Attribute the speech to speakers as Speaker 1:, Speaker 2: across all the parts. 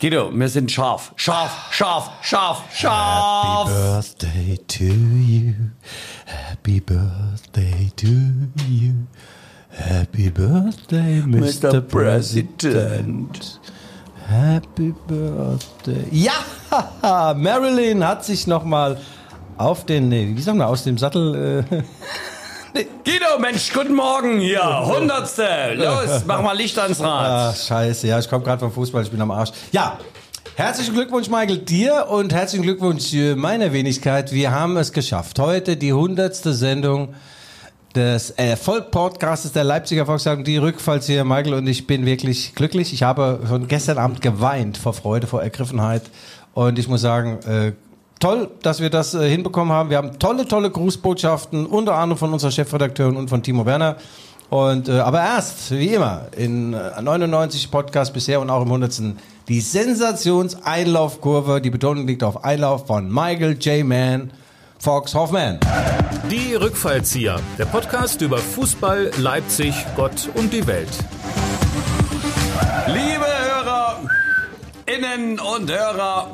Speaker 1: Guido, wir sind scharf. Scharf, scharf, scharf, scharf.
Speaker 2: Happy birthday to you. Happy birthday to you. Happy birthday, Mr.
Speaker 1: Mr.
Speaker 2: President. Happy birthday. Ja, Marilyn hat sich nochmal auf den, wie sagen wir, aus dem Sattel. Äh,
Speaker 1: Guido, Mensch, guten Morgen hier. Hundertste. Los, mach mal Licht ans Rad.
Speaker 2: Ach, scheiße, ja, ich komme gerade vom Fußball, ich bin am Arsch. Ja, herzlichen Glückwunsch, Michael, dir und herzlichen Glückwunsch äh, meiner Wenigkeit. Wir haben es geschafft. Heute die hundertste Sendung des Erfolg-Podcasts der Leipziger Volkszeitung, die Rückfalls hier, Michael, und ich bin wirklich glücklich. Ich habe schon gestern Abend geweint vor Freude, vor Ergriffenheit. Und ich muss sagen, äh, toll, dass wir das äh, hinbekommen haben. Wir haben tolle, tolle Grußbotschaften, unter anderem von unserer Chefredakteurin und von Timo Werner. Und, äh, aber erst, wie immer, in äh, 99 Podcasts bisher und auch im 100. die Sensations-Einlaufkurve. Die Betonung liegt auf Einlauf von Michael J. Mann, Fox Hoffman.
Speaker 3: Die Rückfallzieher, der Podcast über Fußball, Leipzig, Gott und die Welt.
Speaker 1: Liebe Hörer, Innen und Hörer,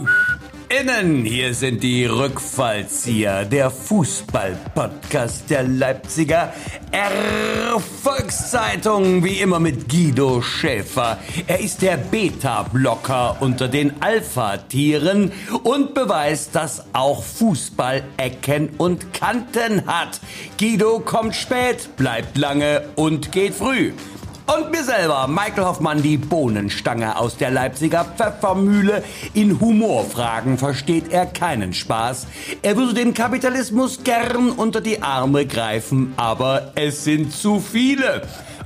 Speaker 1: Innen, hier sind die Rückfallzieher, der Fußball-Podcast der Leipziger Erfolgszeitung, wie immer mit Guido Schäfer. Er ist der Beta-Blocker unter den Alpha-Tieren und beweist, dass auch Fußball Ecken und Kanten hat. Guido kommt spät, bleibt lange und geht früh. Und mir selber, Michael Hoffmann, die Bohnenstange aus der Leipziger Pfeffermühle. In Humorfragen versteht er keinen Spaß. Er würde dem Kapitalismus gern unter die Arme greifen, aber es sind zu viele.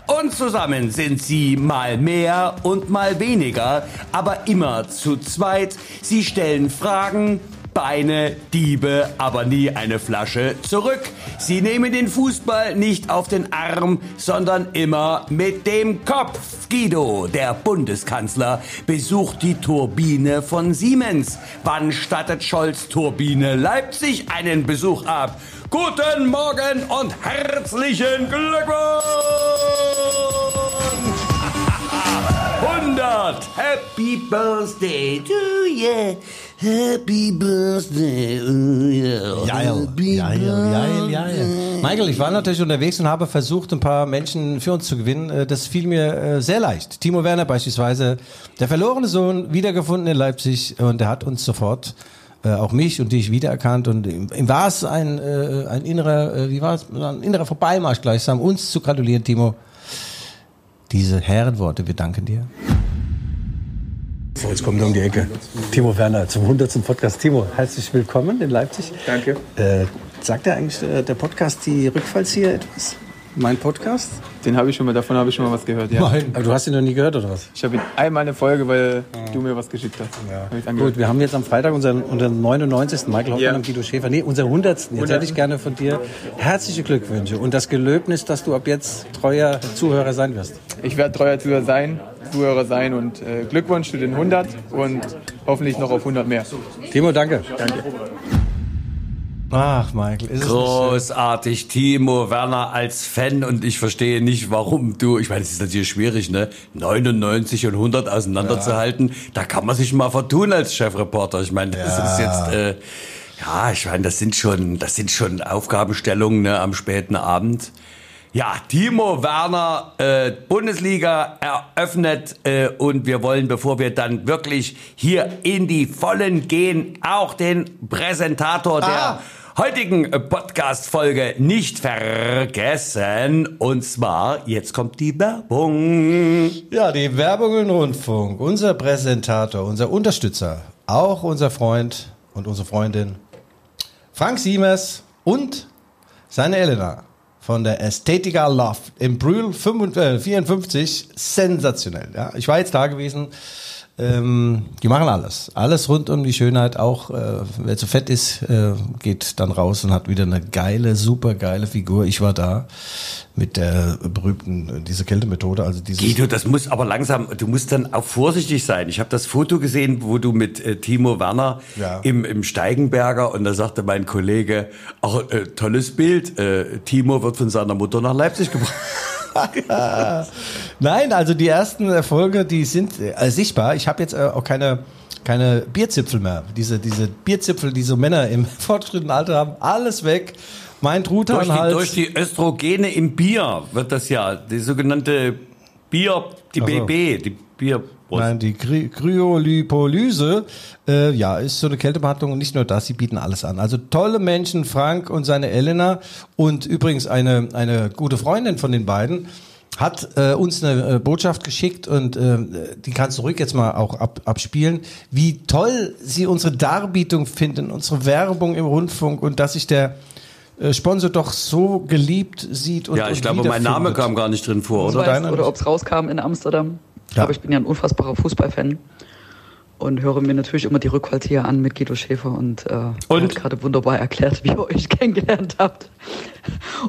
Speaker 1: Und zusammen sind sie mal mehr und mal weniger, aber immer zu zweit. Sie stellen Fragen, Beine, Diebe, aber nie eine Flasche zurück. Sie nehmen den Fußball nicht auf den Arm, sondern immer mit dem Kopf. Guido, der Bundeskanzler, besucht die Turbine von Siemens. Wann stattet Scholz Turbine Leipzig einen Besuch ab? Guten Morgen und herzlichen Glückwunsch! 100! Happy Birthday to you! Happy Birthday! Happy
Speaker 2: geil, geil, geil.
Speaker 1: birthday.
Speaker 2: Michael, ich war natürlich unterwegs und habe versucht, ein paar Menschen für uns zu gewinnen. Äh, Das fiel mir äh, sehr leicht. Timo Werner beispielsweise, der verlorene Sohn, wiedergefunden in Leipzig und der hat uns sofort äh, auch mich und dich wiedererkannt und ihm, ihm war es ein, äh, ein innerer, äh, wie war es, ein innerer Vorbeimarsch gleichsam, uns zu gratulieren, Timo. Diese Herrenworte, wir danken dir. So, jetzt kommt er um die Ecke. Timo Werner zum 100. Podcast. Timo, herzlich willkommen in Leipzig.
Speaker 4: Danke.
Speaker 2: Äh, sagt dir eigentlich äh, der Podcast die Rückfallzieher etwas? Mein Podcast?
Speaker 4: Den habe ich schon mal, davon habe ich schon mal was gehört, ja.
Speaker 2: Nein. Aber du hast ihn noch nie gehört, oder was?
Speaker 4: Ich habe ihn einmal eine Folge, weil du mir was geschickt hast. Angehört.
Speaker 2: Gut, wir haben jetzt am Freitag unseren, unseren 99. Michael Hoffmann
Speaker 4: Ja.
Speaker 2: und Guido Schäfer. Nee, unser 100. Jetzt
Speaker 4: 100.
Speaker 2: hätte ich gerne von dir herzliche Glückwünsche und das Gelöbnis, dass du ab jetzt treuer Zuhörer sein wirst.
Speaker 4: Ich werde treuer Zuhörer sein, Zuhörer sein und äh, Glückwunsch zu den 100 und hoffentlich noch auf 100 mehr.
Speaker 2: Timo, danke. Danke. Ach, Michael, ist?
Speaker 1: Großartig, Timo Werner als Fan und ich verstehe nicht, warum du, ich meine, es ist natürlich schwierig, ne, 99 und 100 auseinanderzuhalten, da kann man sich mal vertun als Chefreporter. Ich meine, das ist jetzt, äh, ja, ich meine, das sind schon, das sind schon Aufgabenstellungen ne, am späten Abend. Ja, Timo Werner, äh, Bundesliga eröffnet äh, und wir wollen, bevor wir dann wirklich hier in die Vollen gehen, auch den Präsentator der heutigen äh, Podcast-Folge nicht vergessen. Und zwar, jetzt kommt die Werbung.
Speaker 2: Ja, die Werbung im Rundfunk. Unser Präsentator, unser Unterstützer, auch unser Freund und unsere Freundin Frank Siemers und seine Elena von der Ästhetica Loft im Brühl 55, 54. Sensationell. Ja, ich war jetzt da gewesen. Ähm, die machen alles. Alles rund um die Schönheit. Auch äh, wer zu fett ist, äh, geht dann raus und hat wieder eine geile, super geile Figur. Ich war da mit der berühmten, diese Kältemethode. Also dieses
Speaker 1: Guido, das muss aber langsam, du musst dann auch vorsichtig sein. Ich habe das Foto gesehen, wo du mit äh, Timo Werner
Speaker 2: Ja.
Speaker 1: im, im Steigenberger und da sagte mein Kollege, auch äh, tolles Bild, äh, Timo wird von seiner Mutter nach Leipzig gebracht.
Speaker 2: Nein, also die ersten Erfolge, die sind äh, sichtbar. Ich habe jetzt äh, auch keine keine Bierzipfel mehr. Diese, diese Bierzipfel, die so Männer im fortgeschrittenen Alter haben, alles weg. Mein Truthahn
Speaker 1: Durch die,
Speaker 2: halt.
Speaker 1: durch die Östrogene im Bier wird das ja, die sogenannte Bier, die
Speaker 2: Ach so.
Speaker 1: BB, die Bier.
Speaker 2: Nein, die Kry Kryolipolyse, äh, ja, ist so eine Kältebehandlung und nicht nur das, sie bieten alles an. Also tolle Menschen, Frank und seine Elena und übrigens eine, eine gute Freundin von den beiden hat äh, uns eine äh, Botschaft geschickt und äh, die kannst du ruhig jetzt mal auch ab, abspielen, wie toll sie unsere Darbietung finden, unsere Werbung im Rundfunk und dass sich der äh, Sponsor doch so geliebt sieht und
Speaker 1: Ja, ich
Speaker 2: und
Speaker 1: glaube, mein Name kam gar nicht drin vor,
Speaker 5: Ich
Speaker 1: oder?
Speaker 5: weiß, oder ob es rauskam in Amsterdam.
Speaker 2: Ja.
Speaker 5: Aber ich bin ja ein unfassbarer Fußballfan und höre mir natürlich immer die Rückhaltier an mit Guido Schäfer und, äh, er
Speaker 1: Und?
Speaker 5: hat gerade wunderbar erklärt, wie ihr euch kennengelernt habt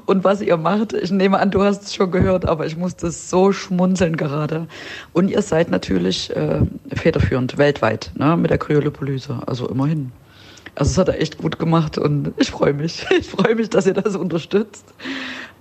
Speaker 5: und was ihr macht. Ich nehme an, du hast es schon gehört, aber ich musste so schmunzeln gerade. Und ihr seid natürlich äh, federführend weltweit ne, mit der Kryolipolyse, also immerhin. Also das hat er echt gut gemacht und ich freue mich. Ich freue mich, dass ihr das unterstützt,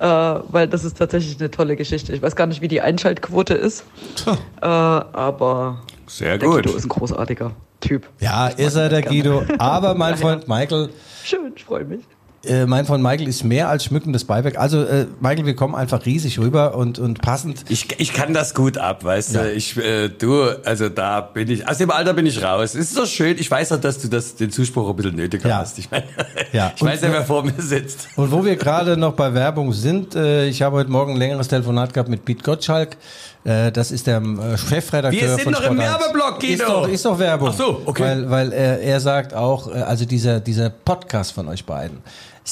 Speaker 5: äh, weil das ist tatsächlich eine tolle Geschichte. Ich weiß gar nicht, wie die Einschaltquote ist, äh, aber
Speaker 1: Sehr
Speaker 5: der
Speaker 1: gut.
Speaker 5: Guido ist ein großartiger Typ.
Speaker 2: Ja, ist er der Guido. Aber mein. Freund Michael,
Speaker 5: Schön, ich freue mich.
Speaker 2: Äh, mein Freund Michael ist mehr als schmückendes Beiwerk. Also äh, Michael, wir kommen einfach riesig rüber und, und passend.
Speaker 1: Ich, ich kann das gut ab, weißt
Speaker 2: Ja.
Speaker 1: du. Ich, äh, du, also da bin ich, aus dem Alter bin ich raus. Es ist so schön. Ich weiß auch, dass du das, den Zuspruch ein bisschen nötig
Speaker 2: Ja.
Speaker 1: hast. Ich, meine,
Speaker 2: Ja.
Speaker 1: ich weiß ja, wer vor mir sitzt.
Speaker 2: Und wo wir gerade noch bei Werbung sind, äh, ich habe heute Morgen ein längeres Telefonat gehabt mit Piet Gottschalk. Äh, das ist der äh, Chefredakteur
Speaker 1: Wir sind
Speaker 2: von
Speaker 1: noch im
Speaker 2: Sport 1.
Speaker 1: Werbeblock, Guido.
Speaker 2: Ist doch, ist doch Werbung.
Speaker 1: Ach so, okay.
Speaker 2: Weil, weil er, er sagt auch, also dieser, dieser Podcast von euch beiden,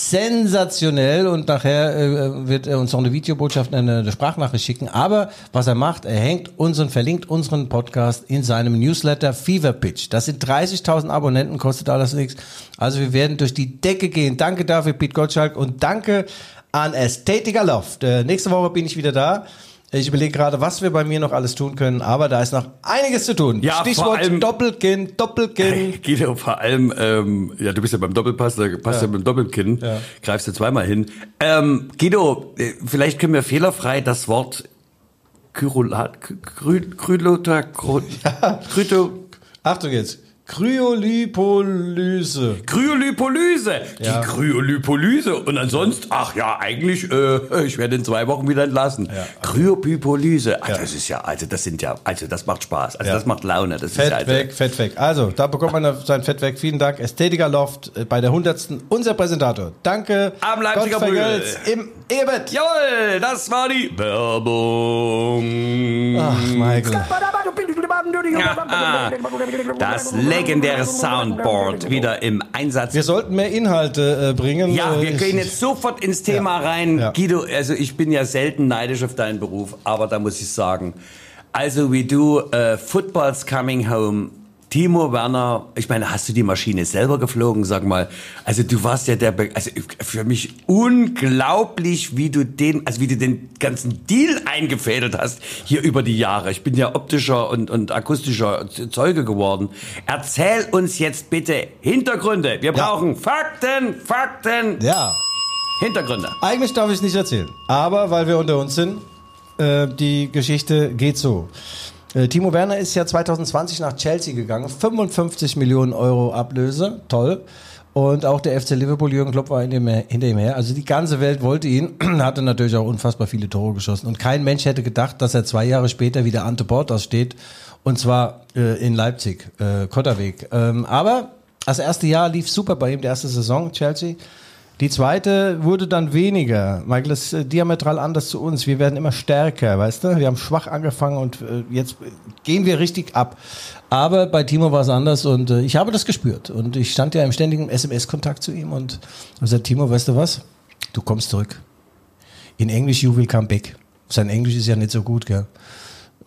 Speaker 2: sensationell und nachher äh, wird er uns noch eine Videobotschaft, eine, eine Sprachnachricht schicken. Aber was er macht, er hängt unseren, verlinkt unseren Podcast in seinem Newsletter Fever Pitch. Das sind 30.000 Abonnenten, kostet alles nichts. Also wir werden durch die Decke gehen. Danke dafür, Pete Gottschalk und danke an Ästhetiker Loft. Äh, nächste Woche bin ich wieder da. Ich überlege gerade, was wir bei mir noch alles tun können, aber da ist noch einiges zu tun.
Speaker 1: Ja,
Speaker 2: Stichwort
Speaker 1: allem-
Speaker 2: Doppelkinn, Doppelkinn.
Speaker 1: Guido, vor allem, ähm, ja, du bist ja beim Doppelpass, da passt ja, mit dem Doppelkinn,
Speaker 2: Ja.
Speaker 1: greifst du zweimal hin. Ähm, Guido, äh, vielleicht können wir fehlerfrei das Wort Kyrolat, Krü, Krylota, Krü, Kryto,
Speaker 2: Achtung jetzt. Kryolipolyse.
Speaker 1: Kryolipolyse,
Speaker 2: Ja.
Speaker 1: die Kryolipolyse. Und ansonsten, ach ja, eigentlich, äh, ich werde in zwei Wochen wieder entlassen. Kryolipolyse, ah,
Speaker 2: Ja.
Speaker 1: das ist ja, also das sind ja, also das macht Spaß, also
Speaker 2: Ja.
Speaker 1: das macht Laune. Das ist
Speaker 2: Fett
Speaker 1: ja, also,
Speaker 2: weg, Fett weg. Also, da bekommt man sein Fett weg. Vielen Dank. Ästhetiker Loft äh, bei der 100. Unser Präsentator. Danke.
Speaker 1: Am Leipziger
Speaker 2: Gott
Speaker 1: Brühl.
Speaker 2: im Ehebett.
Speaker 1: Jawohl, das war die Werbung.
Speaker 2: Ach, Michael.
Speaker 1: Ah, Das legendäre Soundboard wieder im Einsatz.
Speaker 2: Wir sollten mehr Inhalte äh, bringen.
Speaker 1: Ja,
Speaker 2: Äh,
Speaker 1: wir
Speaker 2: ich-
Speaker 1: gehen jetzt sofort ins Thema rein.
Speaker 2: Ja.
Speaker 1: Guido, also ich bin ja selten neidisch auf deinen Beruf, aber da muss ich sagen, also wie du, äh, Football's Coming Home, Timo Werner, ich meine, hast du die Maschine selber geflogen, sag mal. Also du warst ja der, Be also für mich unglaublich, wie du den, also wie du den ganzen Deal eingefädelt hast hier über die Jahre. Ich bin ja optischer und, und akustischer Zeuge geworden. Erzähl uns jetzt bitte Hintergründe. Wir
Speaker 2: Ja.
Speaker 1: brauchen Fakten, Fakten,
Speaker 2: Ja.
Speaker 1: Hintergründe.
Speaker 2: Eigentlich darf ich es nicht erzählen. Aber weil wir unter uns sind, äh, die Geschichte geht so. Äh, Timo Werner ist ja 2020 nach Chelsea gegangen. 55 Millionen Euro Ablöse. Toll. Und auch der FC Liverpool, Jürgen Klopp war hinter ihm her. Also die ganze Welt wollte ihn, hatte natürlich auch unfassbar viele Tore geschossen. Und kein Mensch hätte gedacht, dass er zwei Jahre später wieder Ante Portas steht. Und zwar äh, in Leipzig, äh, Kotterweg. Ähm, aber das erste Jahr lief super bei ihm, die erste Saison, Chelsea. Die zweite wurde dann weniger. Michael, das ist äh, diametral anders zu uns. Wir werden immer stärker, weißt du? Wir haben schwach angefangen und äh, jetzt äh, gehen wir richtig ab. Aber bei Timo war es anders und ich habe das gespürt. Und ich stand ja im ständigen SMS-Kontakt zu ihm und habe gesagt, Timo, weißt du was? Du kommst zurück. In Englisch, you will come back. Sein Englisch ist ja nicht so gut, gell?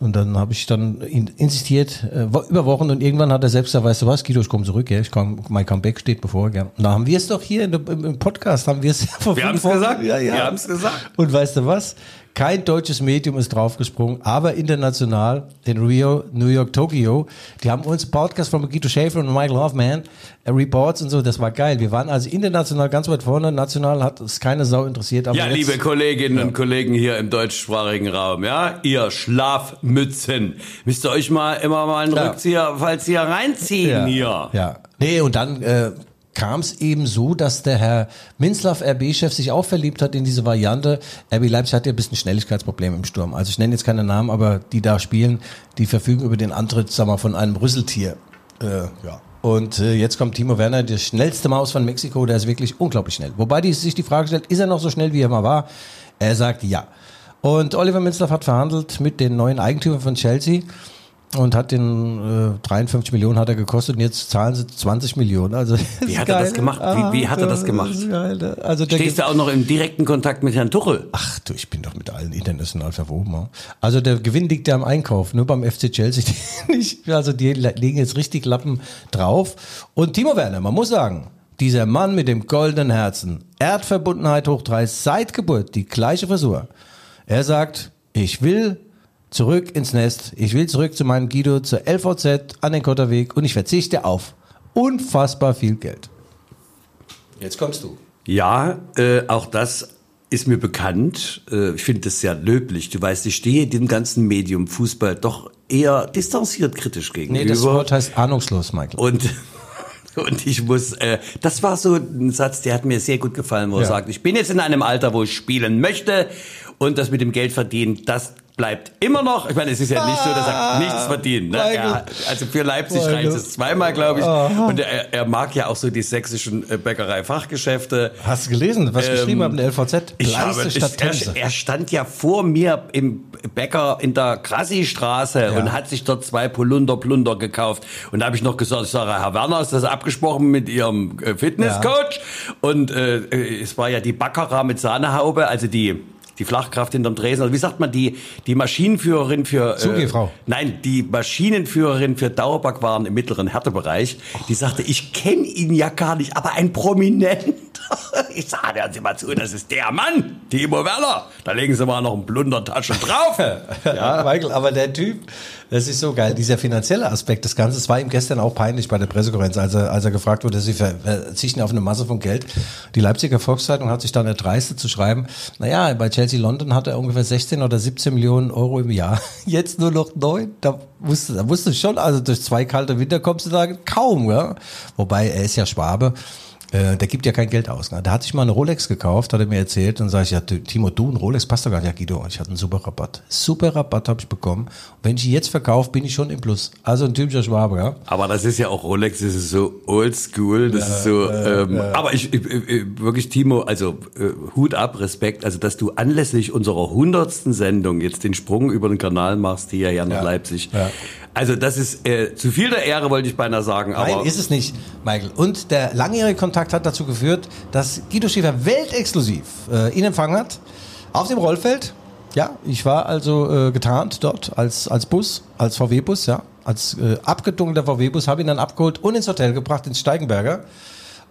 Speaker 2: Und dann habe ich dann in, insistiert, äh, über Wochen und irgendwann hat er selbst gesagt, weißt du was, Guido, ich komme zurück, gell? ich komm, mein Comeback steht bevor. Gell? Und da haben wir es doch hier im, im Podcast, haben wir es ja vor
Speaker 1: Wir haben's
Speaker 2: Wochen-
Speaker 1: gesagt.
Speaker 2: Ja, ja.
Speaker 1: Wir haben's gesagt.
Speaker 2: Und weißt du was? Kein deutsches Medium ist draufgesprungen, aber international in Rio, New York, Tokio, die haben uns Podcast von Guido Schäfer und Michael Hoffman, äh, Reports und so, das war geil. Wir waren also international ganz weit vorne, national hat es keine Sau interessiert. Aber
Speaker 1: Ja,
Speaker 2: jetzt,
Speaker 1: liebe Kolleginnen und Kollegen hier im deutschsprachigen Raum, ja, ihr Schlafmützen, müsst ihr euch mal immer mal einen
Speaker 2: Ja.
Speaker 1: Rückzieher, Fallzieher reinziehen
Speaker 2: ja,
Speaker 1: hier.
Speaker 2: Ja. Nee, und dann äh, kam es eben so, dass der Herr Minzlaff, RB-Chef, sich auch verliebt hat in diese Variante. RB Leipzig hat ja ein bisschen Schnelligkeitsprobleme im Sturm. Also ich nenne jetzt keine Namen, aber die da spielen, die verfügen über den Antritt, sag mal, von einem Rüsseltier. Äh, ja. Und äh, jetzt kommt Timo Werner, der schnellste Maus von Mexiko, der ist wirklich unglaublich schnell. Wobei die sich die Frage stellt, ist er noch so schnell, wie er mal war? Er sagt ja. Und Oliver Minzlaff hat verhandelt mit den neuen Eigentümern von Chelsea und hat den äh, 53 Millionen hat er gekostet und jetzt zahlen sie 20 Millionen. Also
Speaker 1: Wie hat er das gemacht? Wie- wie hat er das gemacht?
Speaker 2: geil, ne? Also der
Speaker 1: Stehst du auch noch im direkten Kontakt mit Herrn Tuchel?
Speaker 2: Ach du, ich bin doch mit allen international verwoben. Also der Gewinn liegt ja am Einkauf, nur beim FC Chelsea nicht. Also die legen jetzt richtig Lappen drauf. Und Timo Werner, man muss sagen, dieser Mann mit dem goldenen Herzen, Erdverbundenheit hoch drei, seit Geburt die gleiche Frisur. Er sagt, ich will zurück ins Nest, ich will zurück zu meinem Guido, zur LVZ, an den Kotterweg und ich verzichte auf unfassbar viel Geld. Jetzt kommst du.
Speaker 1: Ja, äh, auch das ist mir bekannt. Äh, ich finde das sehr löblich. Du weißt, ich stehe dem ganzen Medium Fußball doch eher distanziert kritisch gegenüber.
Speaker 2: Nee, das Wort heißt ahnungslos, Michael.
Speaker 1: Und, und ich muss, äh, das war so ein Satz, der hat mir sehr gut gefallen, wo er
Speaker 2: Ja.
Speaker 1: sagt, ich bin jetzt in einem Alter, wo ich spielen möchte und das mit dem Geld verdienen, das bleibt immer noch. Ich meine, es ist ja nicht so, dass er nichts verdient. Ne? Er, also für Leipzig reicht es zweimal, glaube ich. Und er, er mag ja auch so die sächsischen äh, Bäckerei-Fachgeschäfte.
Speaker 2: Hast du gelesen, was ich geschrieben habe in der LVZ?
Speaker 1: Ähm, Ich habe, ich, er, er stand ja vor mir im Bäcker in der Krassi-Straße und hat sich dort zwei Polunder Plunder gekauft. Und da habe ich noch gesagt, ich sage, Herr Werner, ist das abgesprochen mit Ihrem äh, Fitnesscoach? Und äh, äh, es war ja die Baccarat mit Sahnehaube, also die die Flachkraft hinterm Tresen, also wie sagt man, die, die Maschinenführerin für...
Speaker 2: Zugehfrau.
Speaker 1: Nein, die Maschinenführerin für Dauerbackwaren im mittleren Härtebereich, die sagte, ich kenne ihn ja gar nicht, aber ein Prominent. Ich sage, hören Sie mal zu, das ist der Mann, Timo Werner. Da legen Sie mal noch ein Plundertaschen drauf.
Speaker 2: Ja, Michael, aber der Typ, das ist so geil. Dieser finanzielle Aspekt des Ganzen, das war ihm gestern auch peinlich bei der Pressekonferenz, als er, als er gefragt wurde, sie verzichten auf eine Masse von Geld. Die Leipziger Volkszeitung hat sich dann erdreistet zu schreiben, naja, bei Chelsea London hat er ungefähr 16 oder 17 Millionen Euro im Jahr. Jetzt nur noch neun. Da wusste, da wusste schon, also durch zwei kalte Winter kommst du da kaum, ja. Wobei, er ist ja Schwabe. Äh, der gibt ja kein Geld aus. Ne? Der hat sich mal eine Rolex gekauft, hat er mir erzählt. Dann sage ich, ja, Timo, du, ein Rolex passt doch gar nicht. Ja, Guido, ich hatte einen super Rabatt. Super Rabatt habe ich bekommen. Und wenn ich ihn jetzt verkaufe, bin ich schon im Plus. Also ein typischer Schwabe, ja.
Speaker 1: Aber das ist ja auch Rolex, das ist so oldschool, das ist so. ähm, Aber ich, ich, ich wirklich Timo, also äh, Hut ab, Respekt, also dass du anlässlich unserer hundertsten Sendung jetzt den Sprung über den Kanal machst nach
Speaker 2: Ja.
Speaker 1: Leipzig.
Speaker 2: Ja.
Speaker 1: Also das ist äh, zu viel der Ehre, wollte ich beinahe sagen. Aber
Speaker 2: Nein, ist es nicht, Michael. Und der langjährige Kontakt hat dazu geführt, dass Guido Schäfer weltexklusiv äh, ihn empfangen hat. Auf dem Rollfeld. Ja, ich war also äh, getarnt dort als, als Bus, als VW-Bus, ja. Als äh, abgedunkelter VW-Bus, habe ihn dann abgeholt und ins Hotel gebracht, ins Steigenberger.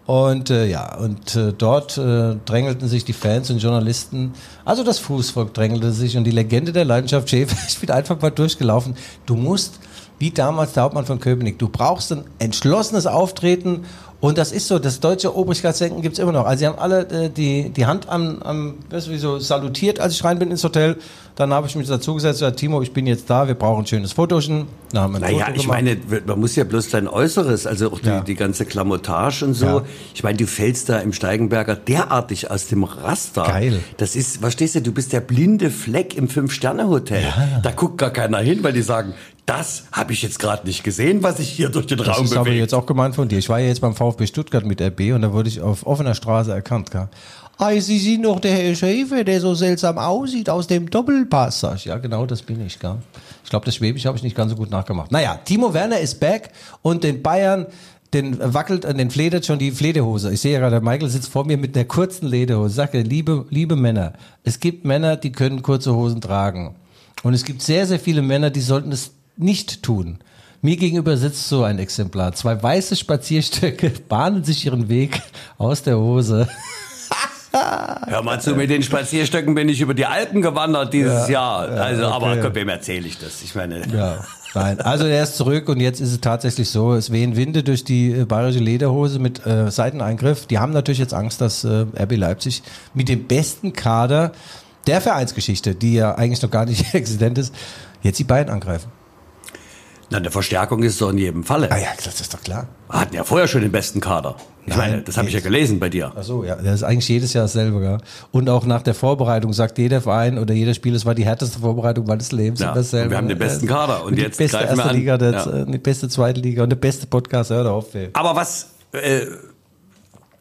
Speaker 2: Und äh, ja, und äh, dort äh, drängelten sich die Fans und Journalisten, also das Fußvolk drängelte sich und die Legende der Leidenschaft Schäfer, ich bin einfach mal durchgelaufen. Du musst, wie damals der Hauptmann von Köpenick, du brauchst ein entschlossenes Auftreten und das ist so, das deutsche Obrigkeitsdenken gibt's immer noch. Also sie haben alle äh, die, die Hand am, am weißt du, wie so salutiert, als ich rein bin ins Hotel. Dann habe ich mich dazugesetzt, gesagt, Timo, ich bin jetzt da, wir brauchen ein schönes Fotochen. Dann haben wir
Speaker 1: Naja,
Speaker 2: Foto
Speaker 1: ich
Speaker 2: gemacht.
Speaker 1: meine, man muss ja bloß dein Äußeres, also auch die,
Speaker 2: Ja.
Speaker 1: die ganze Klamottage und so.
Speaker 2: Ja.
Speaker 1: Ich meine, du fällst da im Steigenberger derartig aus dem Raster.
Speaker 2: Geil.
Speaker 1: Das ist, verstehst du, du bist der blinde Fleck im Fünf-Sterne-Hotel. Da guckt gar keiner hin, weil die sagen, das habe ich jetzt gerade nicht gesehen, was sich hier durch den
Speaker 2: Das
Speaker 1: Raum
Speaker 2: ist aber
Speaker 1: bewegt.
Speaker 2: jetzt auch gemeint von dir. Ich war ja jetzt beim VfB Stuttgart mit RB und da wurde ich auf offener Straße erkannt. Gell? Ah, Sie sind doch der Herr Schäfer, der so seltsam aussieht aus dem Doppelpass. Sag ich, ja, genau, das bin ich. Gell? Ich glaube, das Schwäbisch habe ich nicht ganz so gut nachgemacht. Naja, Timo Werner ist back und den Bayern, den wackelt, äh, den fledert schon die Fledehose. Ich sehe ja gerade, der Michael sitzt vor mir mit einer kurzen Lederhose. Sag er, liebe, liebe Männer, es gibt Männer, die können kurze Hosen tragen. Und es gibt sehr, sehr viele Männer, die sollten es nicht tun. Mir gegenüber sitzt so ein Exemplar. Zwei weiße Spazierstöcke bahnen sich ihren Weg aus der Hose.
Speaker 1: Hör mal zu, mit den Spazierstöcken bin ich über die Alpen gewandert dieses Jahr. Also, aber
Speaker 2: okay.
Speaker 1: Gott, wem erzähle ich das? Ich meine,
Speaker 2: Ja, nein. Also er ist zurück und jetzt ist es tatsächlich so, es wehen Winde durch die äh, bayerische Lederhose mit äh, Seiteneingriff. Die haben natürlich jetzt Angst, dass äh, RB Leipzig mit dem besten Kader der Vereinsgeschichte, die ja eigentlich noch gar nicht existent ist, jetzt die Bayern angreifen.
Speaker 1: Na, eine Verstärkung ist doch in jedem Falle.
Speaker 2: Ah ja, das ist doch klar.
Speaker 1: Wir hatten ja vorher schon den besten Kader. Ich
Speaker 2: Nein,
Speaker 1: meine, das habe ich ja gelesen bei dir.
Speaker 2: Ach so, ja, das ist eigentlich jedes Jahr dasselbe, ja. Und auch nach der Vorbereitung sagt jeder Verein oder jeder Spiel, es war die härteste Vorbereitung meines Lebens.
Speaker 1: Ja,
Speaker 2: Und dasselbe.
Speaker 1: und wir haben den besten Kader. Und
Speaker 2: die
Speaker 1: jetzt
Speaker 2: beste
Speaker 1: greifen wir
Speaker 2: erste
Speaker 1: an.
Speaker 2: Liga, der,
Speaker 1: Ja.
Speaker 2: die beste zweite Liga und der beste Podcast, hör auf, ey.
Speaker 1: Aber was äh,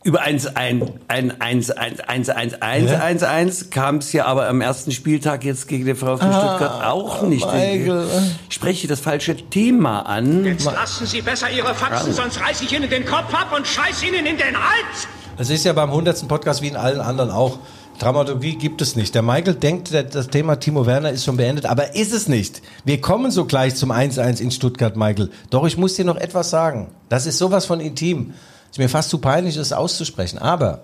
Speaker 1: über 1 1 1 1 1 1 1 1
Speaker 2: Ja?
Speaker 1: 1 1 kam es ja aber am ersten Spieltag jetzt gegen den VfB Stuttgart auch nicht.
Speaker 2: Michael.
Speaker 1: Ich spreche das falsche Thema an.
Speaker 6: Jetzt lassen Sie besser Ihre Faxen, sonst reiß ich Ihnen den Kopf ab und scheiß Ihnen in den Hals!
Speaker 2: Es ist ja beim 100. Podcast wie in allen anderen auch. Dramaturgie gibt es nicht. Der Michael denkt, das Thema Timo Werner ist schon beendet, aber ist es nicht. Wir kommen so gleich zum 1-1 in Stuttgart, Michael. Doch ich muss dir noch etwas sagen. Das ist sowas von intim. Ist mir fast zu peinlich, das auszusprechen. Aber